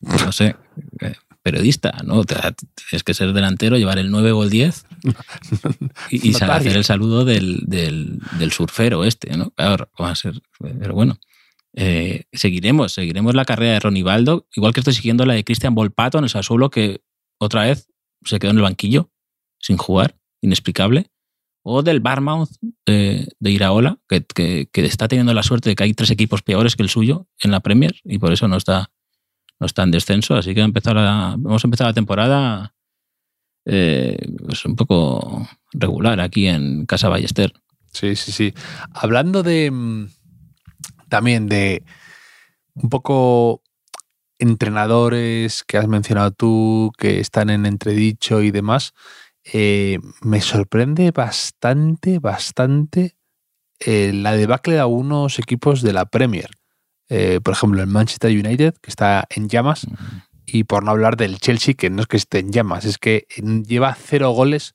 no sé, eh, periodista, ¿no? Tienes que ser delantero, llevar el 9 o el 10 y, hacer el saludo del, del, del surfero este, ¿no? Claro, ¿cómo va a ser? Pero bueno, eh, seguiremos, seguiremos la carrera de Ronivaldo, igual que estoy siguiendo la de Cristian Volpato en el Sassuolo, que otra vez se quedó en el banquillo sin jugar, inexplicable. O del Barmouth eh, de Iraola, que, que- que está teniendo la suerte de que hay tres equipos peores que el suyo en la Premier y por eso no está, no está en descenso. Así que ha empezado la- hemos empezado la temporada eh, pues un poco regular aquí en Casa Ballester. Sí, sí, sí. Hablando de mm, también de un poco entrenadores que has mencionado tú, que están en entredicho y demás, eh, me sorprende bastante, bastante eh, la debacle de algunos equipos de la Premier. Eh, por ejemplo, el Manchester United, que está en llamas, y por no hablar del Chelsea, que no es que esté en llamas, es que lleva cero goles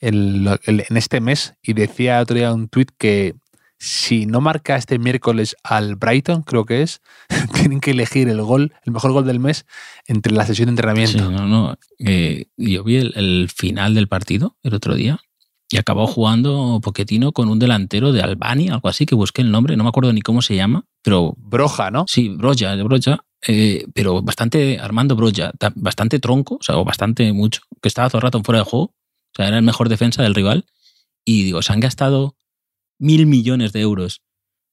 en, lo- en- en este mes y decía otro día un tuit que si no marca este miércoles al Brighton, creo que es, tienen que elegir el gol, el mejor gol del mes entre la sesión de Sí, entrenamiento. no, no. Eh, yo vi el, el final del partido el otro día y acabó jugando Poquetino con un delantero de Albania, algo así, que busqué el nombre, no me acuerdo ni cómo se llama, pero Broja, ¿no? Sí, Broja, de Broja, eh, pero bastante, Armando Broja, ta- bastante tronco, o sea, bastante mucho, que estaba todo el rato fuera de juego, o sea, era el mejor defensa del rival, y digo, se han gastado mil millones de euros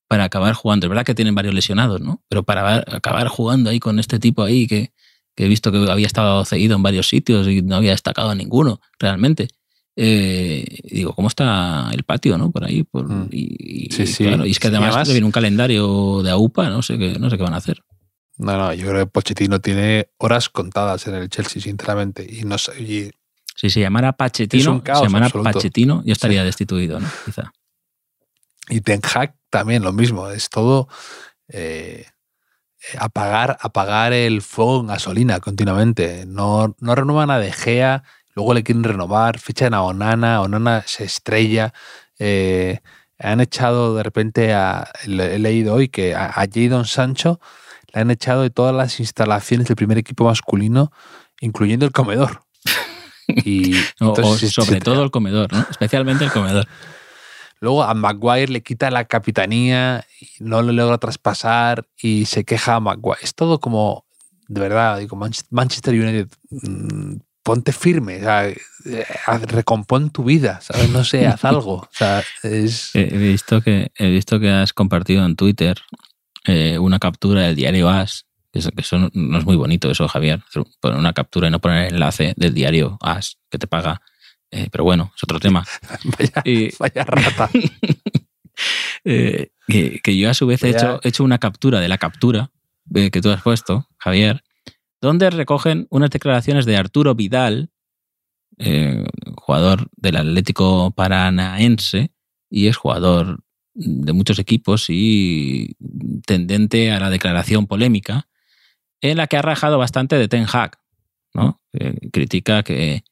para acabar jugando. Es verdad que tienen varios lesionados, ¿no? Pero para acabar jugando ahí con este tipo ahí que, he visto que había estado cedido en varios sitios y no había destacado en ninguno, realmente. Eh, digo, ¿cómo está el patio, no? Por ahí. Por, Mm. y, Sí, sí. claro, y es que Sí, además, viene un calendario de AUPA, no sé qué, no sé qué van a hacer. No, no, yo creo que Pochettino tiene horas contadas en el Chelsea, sinceramente. Y no sé, y- Si se llamara caos se llamara. Pachetino, yo estaría destituido, ¿no? Quizá. Y Ten Hag también lo mismo, es todo eh, apagar, apagar el fuego en gasolina continuamente. No, no renuevan a De Gea, luego le quieren renovar, fichan a Onana, Onana se estrella. eh, han echado de repente a. He leído hoy que a, a Jadon Sancho le han echado de todas las instalaciones del primer equipo masculino, incluyendo el comedor. Y O, o entonces, sobre se- todo el comedor, ¿no? Especialmente el comedor. Luego a Maguire le quita la capitanía y no le logra traspasar y se queja a Maguire. Es todo como, de verdad, digo, Manchester United, mm, ponte firme, o sea, eh, recompón tu vida, ¿sabes? No sé, haz algo. O sea, es... He visto que, he visto que has compartido en Twitter eh, una captura del diario As, que eso, no- es muy bonito eso, Javier, poner una captura y no poner el enlace del diario As que te paga. Eh, pero bueno, es otro tema. Vaya, Y- vaya rata. Eh, que, que yo a su vez he hecho, he hecho una captura de la captura que tú has puesto, Javier, donde recogen unas declaraciones de Arturo Vidal, eh, jugador del Atlético Paranaense y es jugador de muchos equipos y tendente a la declaración polémica, en la que ha rajado bastante de Ten Hag. ¿no? Eh, critica que,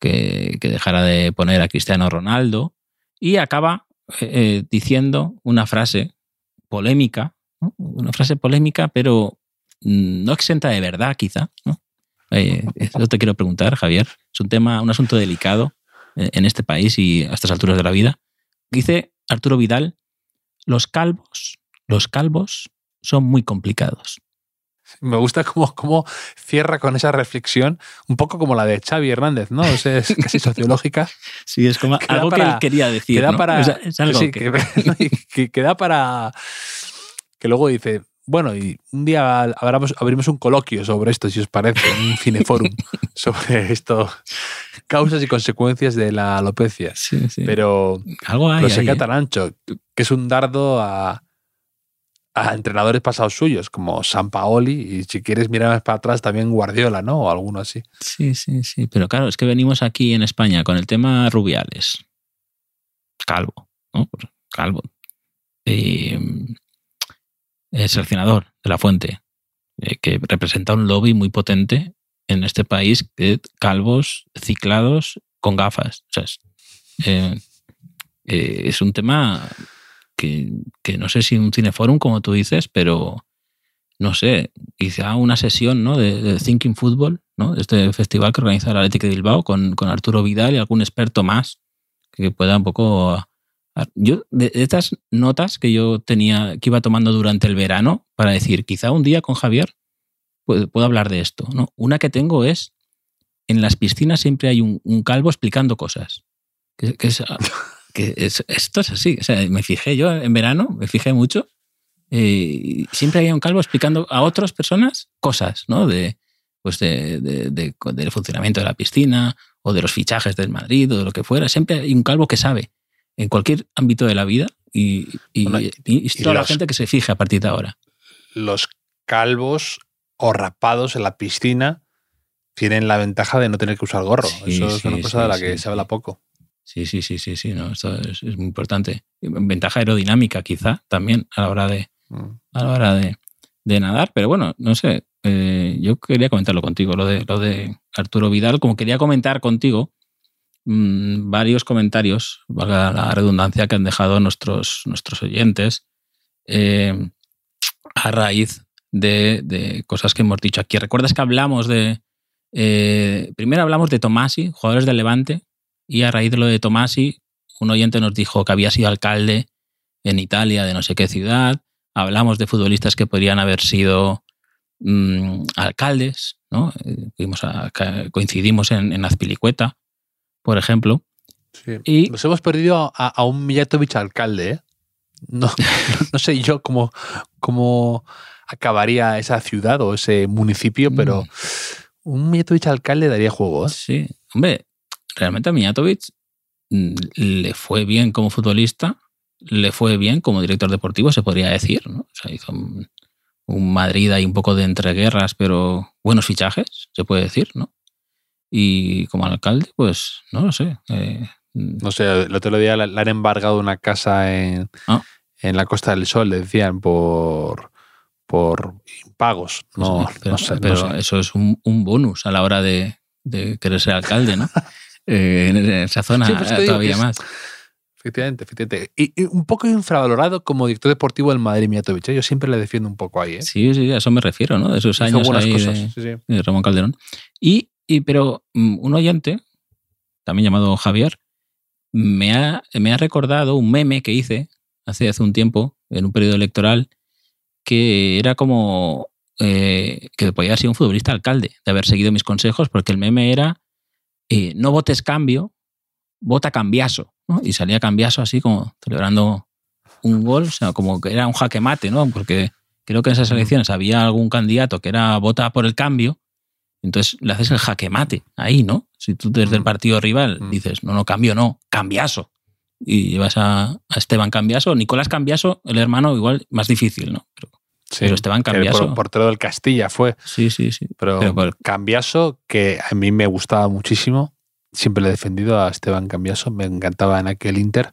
que, dejara de poner a Cristiano Ronaldo y acaba eh, diciendo una frase polémica, una frase polémica, pero no exenta de verdad, quizá. ¿no? Eh, eso te quiero preguntar, Javier. Es un tema, un asunto delicado eh, en este país y a estas alturas de la vida. Dice Arturo Vidal, los calvos, los calvos son muy complicados. Me gusta cómo, cómo cierra con esa reflexión, un poco como la de Xavi Hernández, ¿no? O sea, es casi sociológica. Sí, es como algo que él quería decir. que da ¿no? para. Es, es algo sí, que- que, que- que da para. Que luego dice. Bueno, y un día abramos, abrimos un coloquio sobre esto, si os parece, un cineforum sobre esto, causas y consecuencias de la alopecia. Sí, sí. Pero, algo hay. pero se ahí, queda ¿eh? tan ancho que es un dardo a, a entrenadores pasados suyos, como San Paoli, y si quieres mirar más para atrás, también Guardiola, ¿no? O alguno así. Sí, sí, sí. Pero claro, es que venimos aquí en España con el tema Rubiales. Calvo, ¿no? Pues, Calvo. Eh, el seleccionador de la fuente, eh, que representa un lobby muy potente en este país de calvos ciclados con gafas. O sea, es, eh, eh, es un tema que, que no sé si un cineforum, como tú dices, pero no sé, quizá una sesión ¿no? de, Thinking Football, ¿no? este festival que organiza el Atlético de Bilbao con, con Arturo Vidal y algún experto más que pueda un poco... a- Yo, de de estas notas que yo tenía, que iba tomando durante el verano, para decir, quizá un día con Javier puedo, puedo hablar de esto. ¿no? Una que tengo es, en las piscinas siempre hay un, un calvo explicando cosas. Que, que es, que es- esto es así. O sea, me fijé yo en verano, me fijé mucho. eh, y siempre había un calvo explicando a otras personas cosas, ¿no? De, pues de, de- de- del funcionamiento de la piscina o de los fichajes del Madrid o de lo que fuera. Siempre hay un calvo que sabe en cualquier ámbito de la vida y, y, Bueno, y- y toda la gente que se fije a partir de ahora. Los calvos o rapados en la piscina tienen la ventaja de no tener que usar gorro. Sí, Eso es sí, una cosa sí, de la que se habla poco. Sí, sí, sí, sí, sí, no, esto es, es muy importante. Ventaja aerodinámica, quizá, también a la hora de, Mm. a la hora de, de nadar, pero bueno, no sé. eh, yo quería comentarlo contigo, lo de, lo de Arturo Vidal, como quería comentar contigo mm, varios comentarios, valga la redundancia, que han dejado nuestros, nuestros oyentes eh, a raíz de, cosas que hemos dicho aquí. ¿Recuerdas que hablamos de... eh, primero hablamos de Tomasi, jugadores del Levante, y a raíz de lo de Tomasi, un oyente nos dijo que había sido alcalde en Italia de no sé qué ciudad. Hablamos de futbolistas que podrían haber sido mm, alcaldes, ¿no? Eh, coincidimos en Azpilicueta, por ejemplo. Sí. Y- Nos hemos perdido a, a un Mijatovic alcalde, ¿eh? No, no sé yo cómo, cómo acabaría esa ciudad o ese municipio, pero Mm. un Mijatovic alcalde daría juego, ¿eh? Sí, hombre, realmente a Mijatovic mm, le fue bien como futbolista, le fue bien como director deportivo, se podría decir, ¿no? O sea, hizo un, un Madrid ahí un poco de entreguerras, pero buenos fichajes, se puede decir, ¿no? Y como alcalde, pues no lo sé. eh, No sé, el otro día le han embargado una casa en, Ah. en la Costa del Sol, le decían, por, por impagos. No, pero, no sé, no pero sé. eso es un, un bonus a la hora de, de querer ser alcalde, ¿no? Eh, en esa zona Sí, pues todavía es- más. Efectivamente, efectivamente. Y, y un poco infravalorado como director deportivo del Madrid, Mijatovic. ¿eh? Yo siempre le defiendo un poco ahí. ¿eh? Sí, sí, a eso me refiero, ¿no? De esos años ahí cosas. de- sí, sí. de Ramón Calderón. Y, y- pero mm, un oyente, también llamado Javier, me ha, me ha recordado un meme que hice hace, hace un tiempo, en un periodo electoral, que era como eh, que podía haber sido un futbolista alcalde, de haber seguido mis consejos, porque el meme era eh, no votes cambio, vota cambiaso. ¿no? Y salía cambiaso así como celebrando un gol, o sea, como que era un jaque mate, ¿no? Porque creo que en esas elecciones había algún candidato que era vota por el cambio, entonces le haces el jaque mate ahí, ¿no? Si tú desde el Mm. partido rival Mm. dices, no, no, cambio, no, cambiaso. Y llevas a, a Esteban Cambiaso, Nicolás Cambiaso, el hermano, igual más difícil, ¿no? Pero, Sí, pero Esteban el Cambiaso. por- portero del Castilla fue. sí, sí, sí. Pero, Pero por- Cambiaso, que a mí me gustaba muchísimo, siempre le he defendido a Esteban Cambiaso, me encantaba en aquel Inter,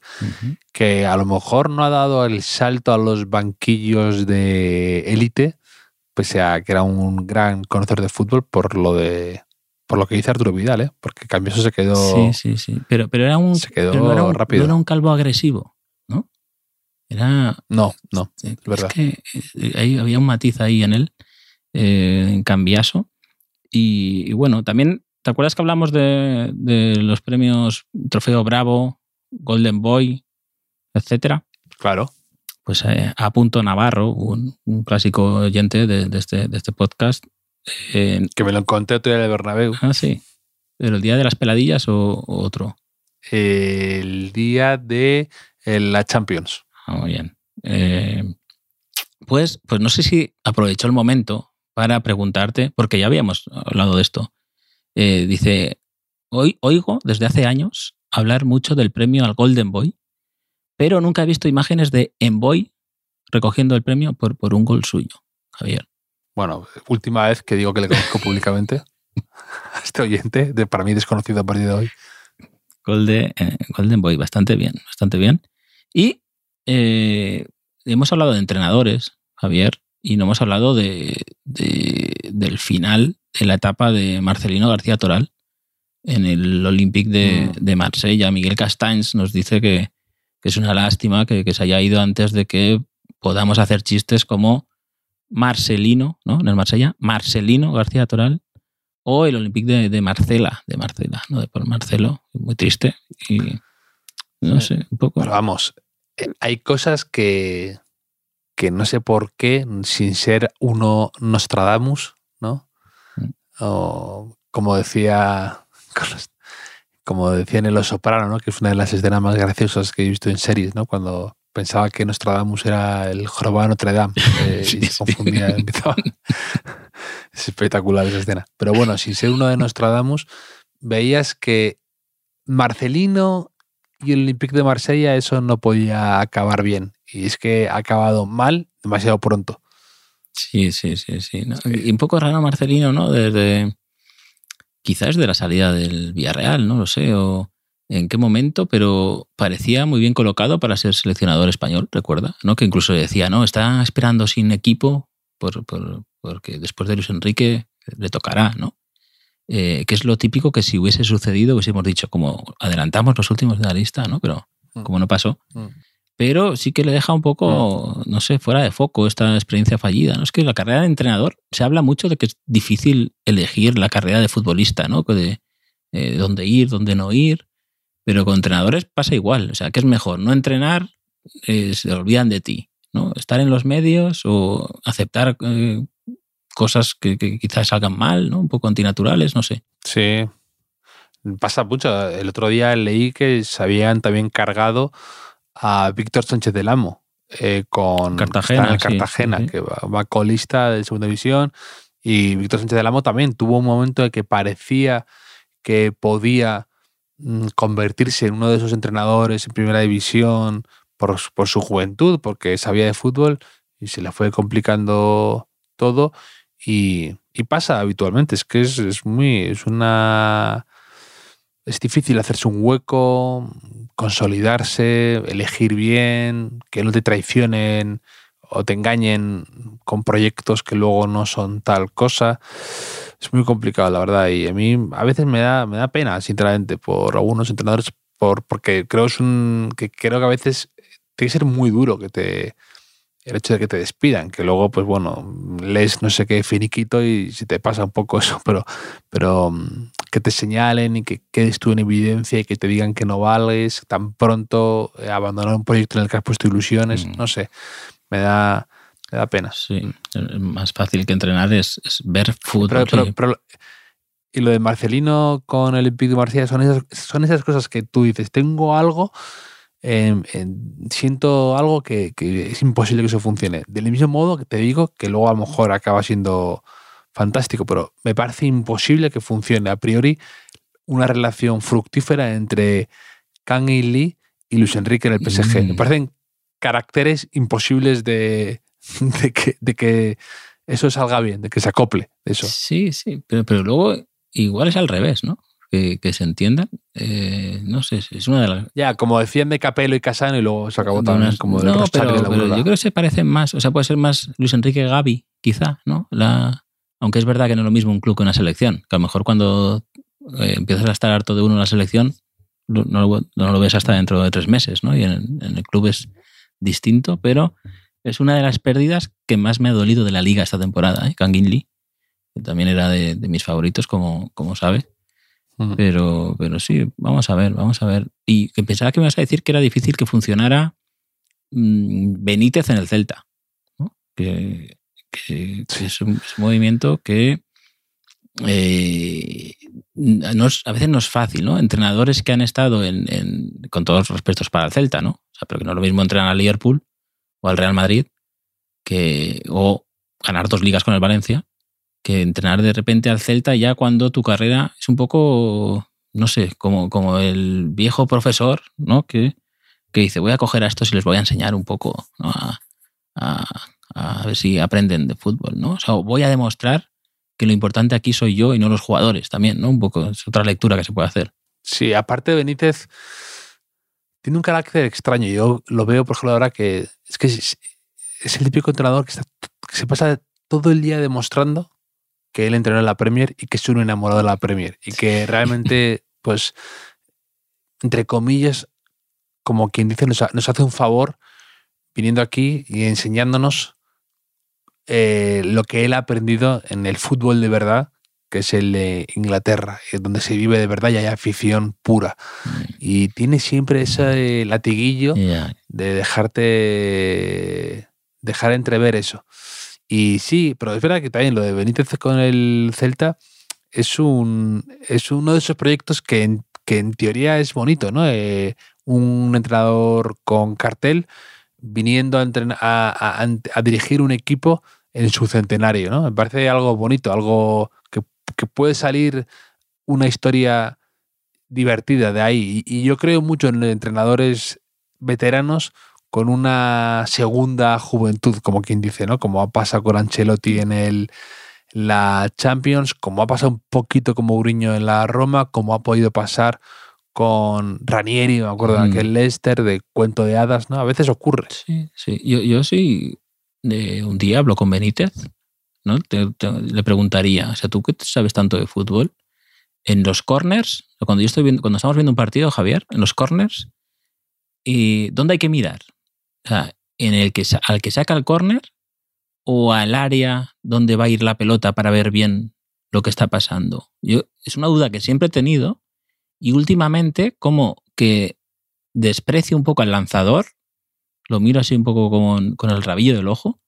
que a lo mejor no ha dado el salto a los banquillos de élite, pese a que era un gran conocedor de fútbol por lo de por lo que dice Arturo Vidal, ¿eh? porque Cambiaso se quedó. Sí, sí, sí. Pero, pero era un. Se quedó pero no era un, rápido. no era un calvo agresivo, ¿no? Era. No, no. es verdad. que eh, ahí había un matiz ahí en él, eh, en Cambiaso. Y, y bueno, también, ¿te acuerdas que hablamos de, de los premios Trofeo Bravo, Golden Boy, etcétera? Claro. Pues eh, a punto Navarro, un, un clásico oyente de, de este, de este podcast. eh, Que me lo encontré otro día en el Bernabéu. ah, sí. ¿Pero el día de las peladillas o, o otro? El día de eh, la Champions. Ah, muy bien. Eh, pues, pues no sé si aprovechó el momento para preguntarte, porque ya habíamos hablado de esto. Eh, dice, hoy oigo desde hace años hablar mucho del premio al Golden Boy, pero nunca he visto imágenes de Envoy recogiendo el premio por, por un gol suyo, Javier. Bueno, última vez que digo que le conozco públicamente a este oyente, de, para mí desconocido a partir de hoy. Gol de, eh, Golden Boy, bastante bien, bastante bien. Y eh, hemos hablado de entrenadores, Javier, y no hemos hablado de, de- del final de la etapa de Marcelino García Toral en el Olympique de, Mm. de Marsella. Miguel Castañs nos dice que, que es una lástima que, que se haya ido antes de que podamos hacer chistes como Marcelino, ¿no? En el Marsella, Marcelino García Toral o el Olympique de, de Marcela, de Marcela, ¿no? De por Marcelo, muy triste. Y no Sí. sé, un poco. Pero vamos, eh, hay cosas que, que no sé por qué, sin ser uno Nostradamus, ¿no? Mm. O como decía, como decía en El Oso Soprano, ¿no? Que es una de las escenas más graciosas que he visto en series, ¿no? Cuando pensaba que Nostradamus era el jorobado Notre Dame eh, Sí, y se sí. confundía. empezaba. Es espectacular esa escena. Pero bueno, sin ser uno de Nostradamus, veías que Marcelino y el Olympique de Marsella eso no podía acabar bien. Y es que ha acabado mal demasiado pronto. Sí, sí, sí, sí. ¿no? Y un poco raro Marcelino, ¿no? Desde. Quizás de la salida del Villarreal, no lo sé, o en qué momento, pero parecía muy bien colocado para ser seleccionador español, recuerda, ¿no? Que incluso decía, no, está esperando sin equipo por, por- porque después de Luis Enrique le tocará, ¿no? Eh, que es lo típico que si hubiese sucedido hubiésemos dicho, como adelantamos los últimos de la lista, ¿no? Pero Mm. como no pasó, Mm. Pero sí que le deja un poco, no sé, fuera de foco esta experiencia fallida. ¿no? Es que la carrera de entrenador se habla mucho de que es difícil elegir la carrera de futbolista, ¿no? De eh, dónde ir, dónde no ir. Pero con entrenadores pasa igual. O sea, ¿qué es mejor? No entrenar, eh, se olvidan de ti. ¿no? Estar en los medios o aceptar eh, cosas que, que quizás salgan mal, ¿no? Un poco antinaturales, no sé. Sí. Pasa mucho. El otro día leí que se habían también cargado a Víctor Sánchez del Amo eh, con Cartagena, el Cartagena, sí, que va, va colista de segunda división. Y Víctor Sánchez del Amo también tuvo un momento en que parecía que podía mm, convertirse en uno de esos entrenadores en primera división por, su- por su juventud, porque sabía de fútbol y se le fue complicando todo. Y, y pasa habitualmente, es que es, es muy. es una. Es difícil hacerse un hueco, consolidarse, elegir bien, que no te traicionen o te engañen con proyectos que luego no son tal cosa. Es muy complicado, la verdad. Y a mí a veces me da, me da pena, sinceramente, por algunos entrenadores, por, porque creo, es un, que creo que a veces tiene que ser muy duro que te el hecho de que te despidan, que luego, pues bueno, lees no sé qué finiquito y se te pasa un poco eso, pero, pero mm, que te señalen y que quedes tú en evidencia y que te digan que no vales tan pronto, eh, abandonar un proyecto en el que has puesto ilusiones, Mm. no sé, me da, me da pena. Sí, más fácil que entrenar es, es ver fútbol. Pero, pero- sí. pero- y lo de Marcelino con el Olympique de Marsella son esas, son esas cosas que tú dices, tengo algo, siento algo que, que es imposible que eso funcione. Del mismo modo que te digo que luego a lo mejor acaba siendo fantástico, pero me parece imposible que funcione a priori una relación fructífera entre Kang y Lee y Luis Enrique en el PSG. Mm. Me parecen caracteres imposibles de, de que, de que eso salga bien, de que se acople eso. Sí, sí, pero, pero luego igual es al revés, ¿no? Que, que se entiendan. Eh, no sé, es una de las... Ya, como decían de Capello y Casano y luego se acabó también unas- como de no, pero, la yo creo que se parecen más, o sea, puede ser más Luis Enrique Gaby, quizá, ¿no? La, Aunque es verdad que no es lo mismo un club que una selección, que a lo mejor cuando eh, empiezas a estar harto de uno en la selección, no, no, lo ves hasta dentro de tres meses, ¿no? Y en, en, el club es distinto, pero es una de las pérdidas que más me ha dolido de la liga esta temporada, ¿eh? Kangin Lee, que también era de, de mis favoritos, como, como sabe. Pero, pero sí, vamos a ver, vamos a ver. Y que pensaba que me ibas a decir que era difícil que funcionara mm, Benítez en el Celta. ¿no? Que, que- que es, un, es un movimiento que eh, no es- a veces no es fácil, ¿no? Entrenadores que han estado en, en- con todos los respetos para el Celta, ¿no? O sea, pero que no es lo mismo entrenar al Liverpool o al Real Madrid que, o ganar dos ligas con el Valencia que entrenar de repente al Celta ya cuando tu carrera es un poco, no sé, como, como el viejo profesor, ¿no? Que, que dice, voy a coger a estos y les voy a enseñar un poco ¿no? a, a- a ver si aprenden de fútbol, ¿no? O sea, voy a demostrar que lo importante aquí soy yo y no los jugadores también, ¿no? Un poco, es otra lectura que se puede hacer. Sí, aparte de Benítez, tiene un carácter extraño. Yo lo veo, por ejemplo, ahora que es que es, el típico entrenador que, está- que se pasa todo el día demostrando que él entrenó en la Premier y que es un enamorado de la Premier y que realmente, pues, entre comillas, como quien dice, nos, ha- nos hace un favor viniendo aquí y enseñándonos eh, lo que él ha aprendido en el fútbol de verdad, que es el de Inglaterra, eh, donde se vive de verdad y hay afición pura. Y tiene siempre ese latiguillo de dejarte dejar entrever eso. Y sí, pero es verdad que también lo de Benítez con el Celta es un es uno de esos proyectos que en, que en teoría es bonito, ¿no? Eh, un entrenador con cartel viniendo a, entrenar- a, dirigir un equipo en su centenario, ¿no? Me parece algo bonito, algo que, que puede salir una historia divertida de ahí. Y, y yo creo mucho en entrenadores veteranos con una segunda juventud, como quien dice, ¿no? Como ha pasado con Ancelotti en el la Champions, como ha pasado un poquito con Mourinho en la Roma, como ha podido pasar con Ranieri, me acuerdo de Mm. aquel Leicester de cuento de hadas, ¿no? A veces ocurre. Sí, sí. Yo, yo sí, de un día hablo con Benítez, ¿no? Te- te- le preguntaría, o sea, tú que sabes tanto de fútbol, en los corners, cuando yo estoy viendo, cuando estamos viendo un partido, Javier, en los corners, y ¿dónde hay que mirar? En el que al que saca el corner o al área donde va a ir la pelota para ver bien lo que está pasando. Yo es una duda que siempre he tenido y últimamente como que desprecio un poco al lanzador lo miro así un poco con, con el rabillo del ojo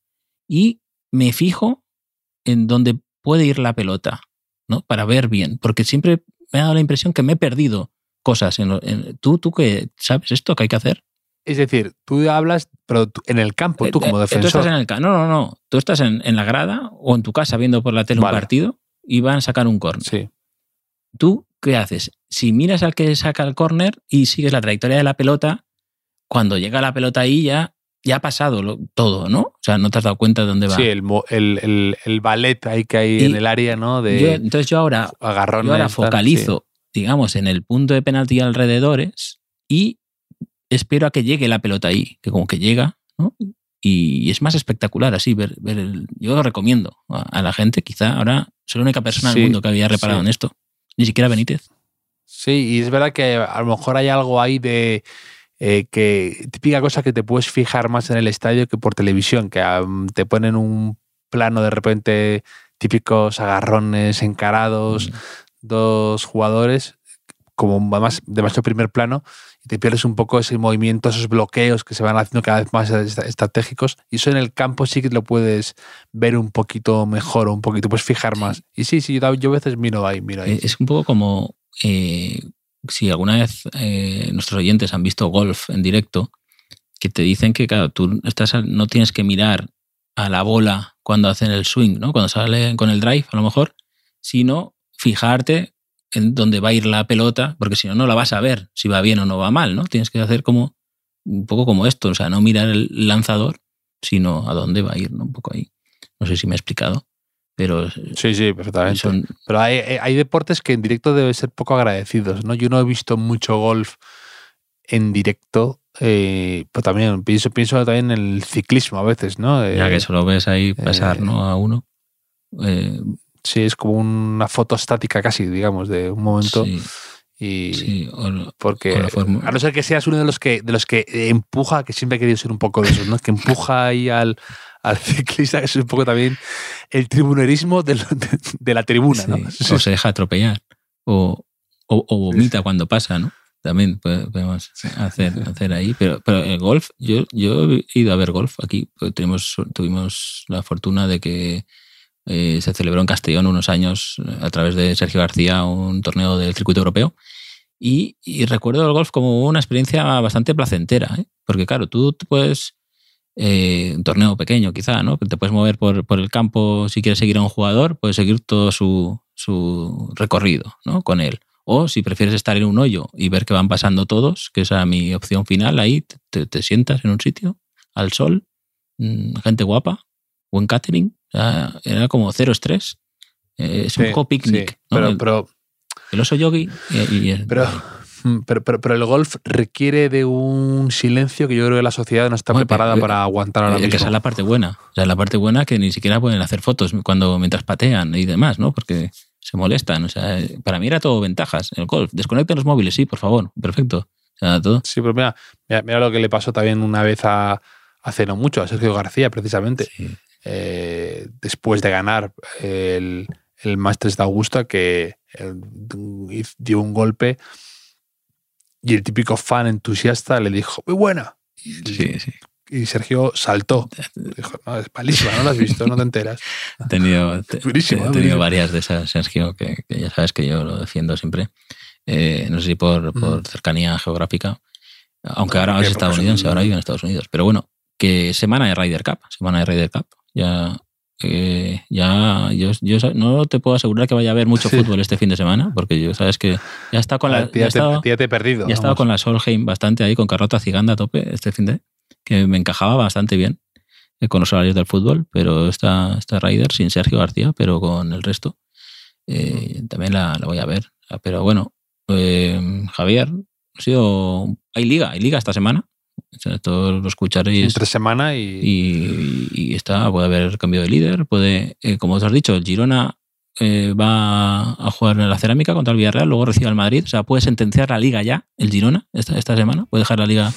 y me fijo en dónde puede ir la pelota, ¿no? Para ver bien, porque siempre me ha dado la impresión que me he perdido cosas. En, en- ¿Tú, tú que sabes esto que hay que hacer? Es decir, tú hablas, pero tú- en el campo, tú Eh, como eh, Tú defensor. estás en el ca- no, no, no. Tú estás en, en la grada o en tu casa viendo por la tele Vale. un partido y van a sacar un córner. Sí. ¿Tú qué haces? Si miras al que saca el córner y sigues la trayectoria de la pelota, cuando llega la pelota ahí ya, ya ha pasado lo- todo, ¿no? O sea, no te has dado cuenta de dónde va. Sí, el, el, el, el ballet ahí que hay Y en el área, ¿no? De Yo- entonces yo ahora, yo ahora tal, focalizo, digamos, en el punto de penalti y alrededores y espero a que llegue la pelota ahí, que como que llega, ¿no? Y es más espectacular así ver, ver el... Yo lo recomiendo a, a la gente, quizá ahora soy la única persona Sí, en el mundo que había reparado sí. en esto. Ni siquiera Benítez. Sí, y es verdad que a lo mejor hay algo ahí de eh, que típica cosa que te puedes fijar más en el estadio que por televisión, que te ponen un plano de repente típicos agarrones encarados, Mm. dos jugadores, como más demasiado primer plano, y te pierdes un poco ese movimiento, esos bloqueos que se van haciendo cada vez más est- estratégicos. Y eso en el campo sí que lo puedes ver un poquito mejor o un poquito, puedes fijar más. Y sí, sí, yo, yo a veces miro ahí, miro ahí. Eh, Es un poco como eh, si alguna vez eh, nuestros oyentes han visto golf en directo, que te dicen que, claro, tú estás, no tienes que mirar a la bola cuando hacen el swing, ¿no? Cuando salen con el drive, a lo mejor, sino fijarte en dónde va a ir la pelota, porque si no, no la vas a ver si va bien o no va mal, ¿no? Tienes que hacer como un poco como esto, o sea, no mirar el lanzador, sino a dónde va a ir, ¿no? Un poco ahí. No sé si me he explicado, pero Sí, sí, perfectamente. son, Pero hay, hay- deportes que en directo deben ser poco agradecidos, ¿no? Yo no he visto mucho golf en directo, eh, pero también pienso, pienso también en el ciclismo a veces, ¿no? ya Eh, que solo ves ahí pasar, eh, ¿no? A uno. Eh, Sí, es como una foto estática casi, digamos, de un momento. sí, Y sí, o lo- porque a no ser que seas uno de los que de los que empuja, que siempre he querido ser un poco de esos, ¿no? Que empuja ahí al, al ciclista, que es un poco también el tribunerismo de, lo- de- de la tribuna, sí, ¿no? o se deja atropellar, o, o, o vomita cuando pasa, ¿no? También podemos hacer, hacer ahí. Pero, pero el golf, yo, yo he ido a ver golf aquí. porque tuvimos la fortuna de que eh, se celebró en Castellón unos años eh, a través de Sergio García un torneo del circuito europeo. Y, y recuerdo el golf como una experiencia bastante placentera, ¿eh? porque claro, tú puedes, un torneo pequeño quizá, ¿no? Te puedes mover por, por el campo si quieres seguir a un jugador, puedes seguir todo su, su recorrido ¿no? con él. O si prefieres estar en un hoyo y ver que van pasando todos, que esa es mi opción final, ahí te, te sientas en un sitio, al sol, mm, gente guapa, buen catering, era como cero estrés. Eh, es un poco picnic. sí, ¿no? pero, el, pero, el oso yogi y, y el- pero, mm, pero, pero, pero el golf requiere de un silencio que yo creo que la sociedad no está preparada pero- para aguantar ahora Eh, que esa es la parte buena. O sea, la parte buena que ni siquiera pueden hacer fotos cuando mientras patean y demás, ¿no? Porque se molestan. O sea, para mí era todo ventajas. El golf, desconecten los móviles, sí, por favor. Perfecto. O sea, todo. Sí, pues mira, mira, mira lo que le pasó también una vez a, hace no mucho, a Sergio García, precisamente. Sí. Eh, después de ganar el, el Masters de Augusta, que eh, dio un golpe y el típico fan entusiasta le dijo, muy buena. Y, Sí, sí. y Sergio saltó. Dijo, no, es malísima, no la has visto, no te enteras. He tenido, te- he tenido varias de esas, Sergio, que, que ya sabes que yo lo defiendo siempre. Eh, no sé si por, por Mm. cercanía geográfica, aunque No, ahora es estadounidense, ahora vive en Estados Unidos. Pero bueno, que semana de Ryder Cup, semana de Ryder Cup. Ya, eh, ya yo, yo no te puedo asegurar que vaya a haber mucho Sí. fútbol este fin de semana, porque yo sabes que ya está con la, Ah, ya he estado- te, ya te he perdido. ya estaba con la Solheim bastante ahí, con Carrota Ciganda a tope este fin de que me encajaba bastante bien eh, con los horarios del fútbol, pero esta, esta Ryder sin Sergio García, pero con el resto eh, también la, la voy a ver. Ah, Pero bueno, eh, Javier, ha sido, hay liga, hay liga esta semana. O sea, todos lo escucharéis entre semana y, y, y está, puede haber cambio de líder, puede, eh, como os has dicho, el Girona eh, va a jugar en la cerámica contra el Villarreal, luego recibe al Madrid, o sea, puede sentenciar la liga ya, el Girona, esta, esta semana, puede dejar la liga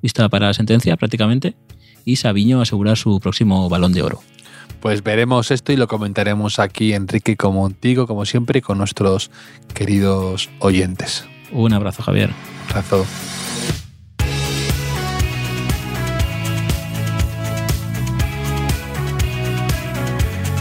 lista para sentencia prácticamente, y Sabiño asegurar su próximo balón de oro. pues veremos esto y lo comentaremos aquí, Enrique, como contigo, como siempre, y con nuestros queridos oyentes. Un abrazo, Javier. Abrazo.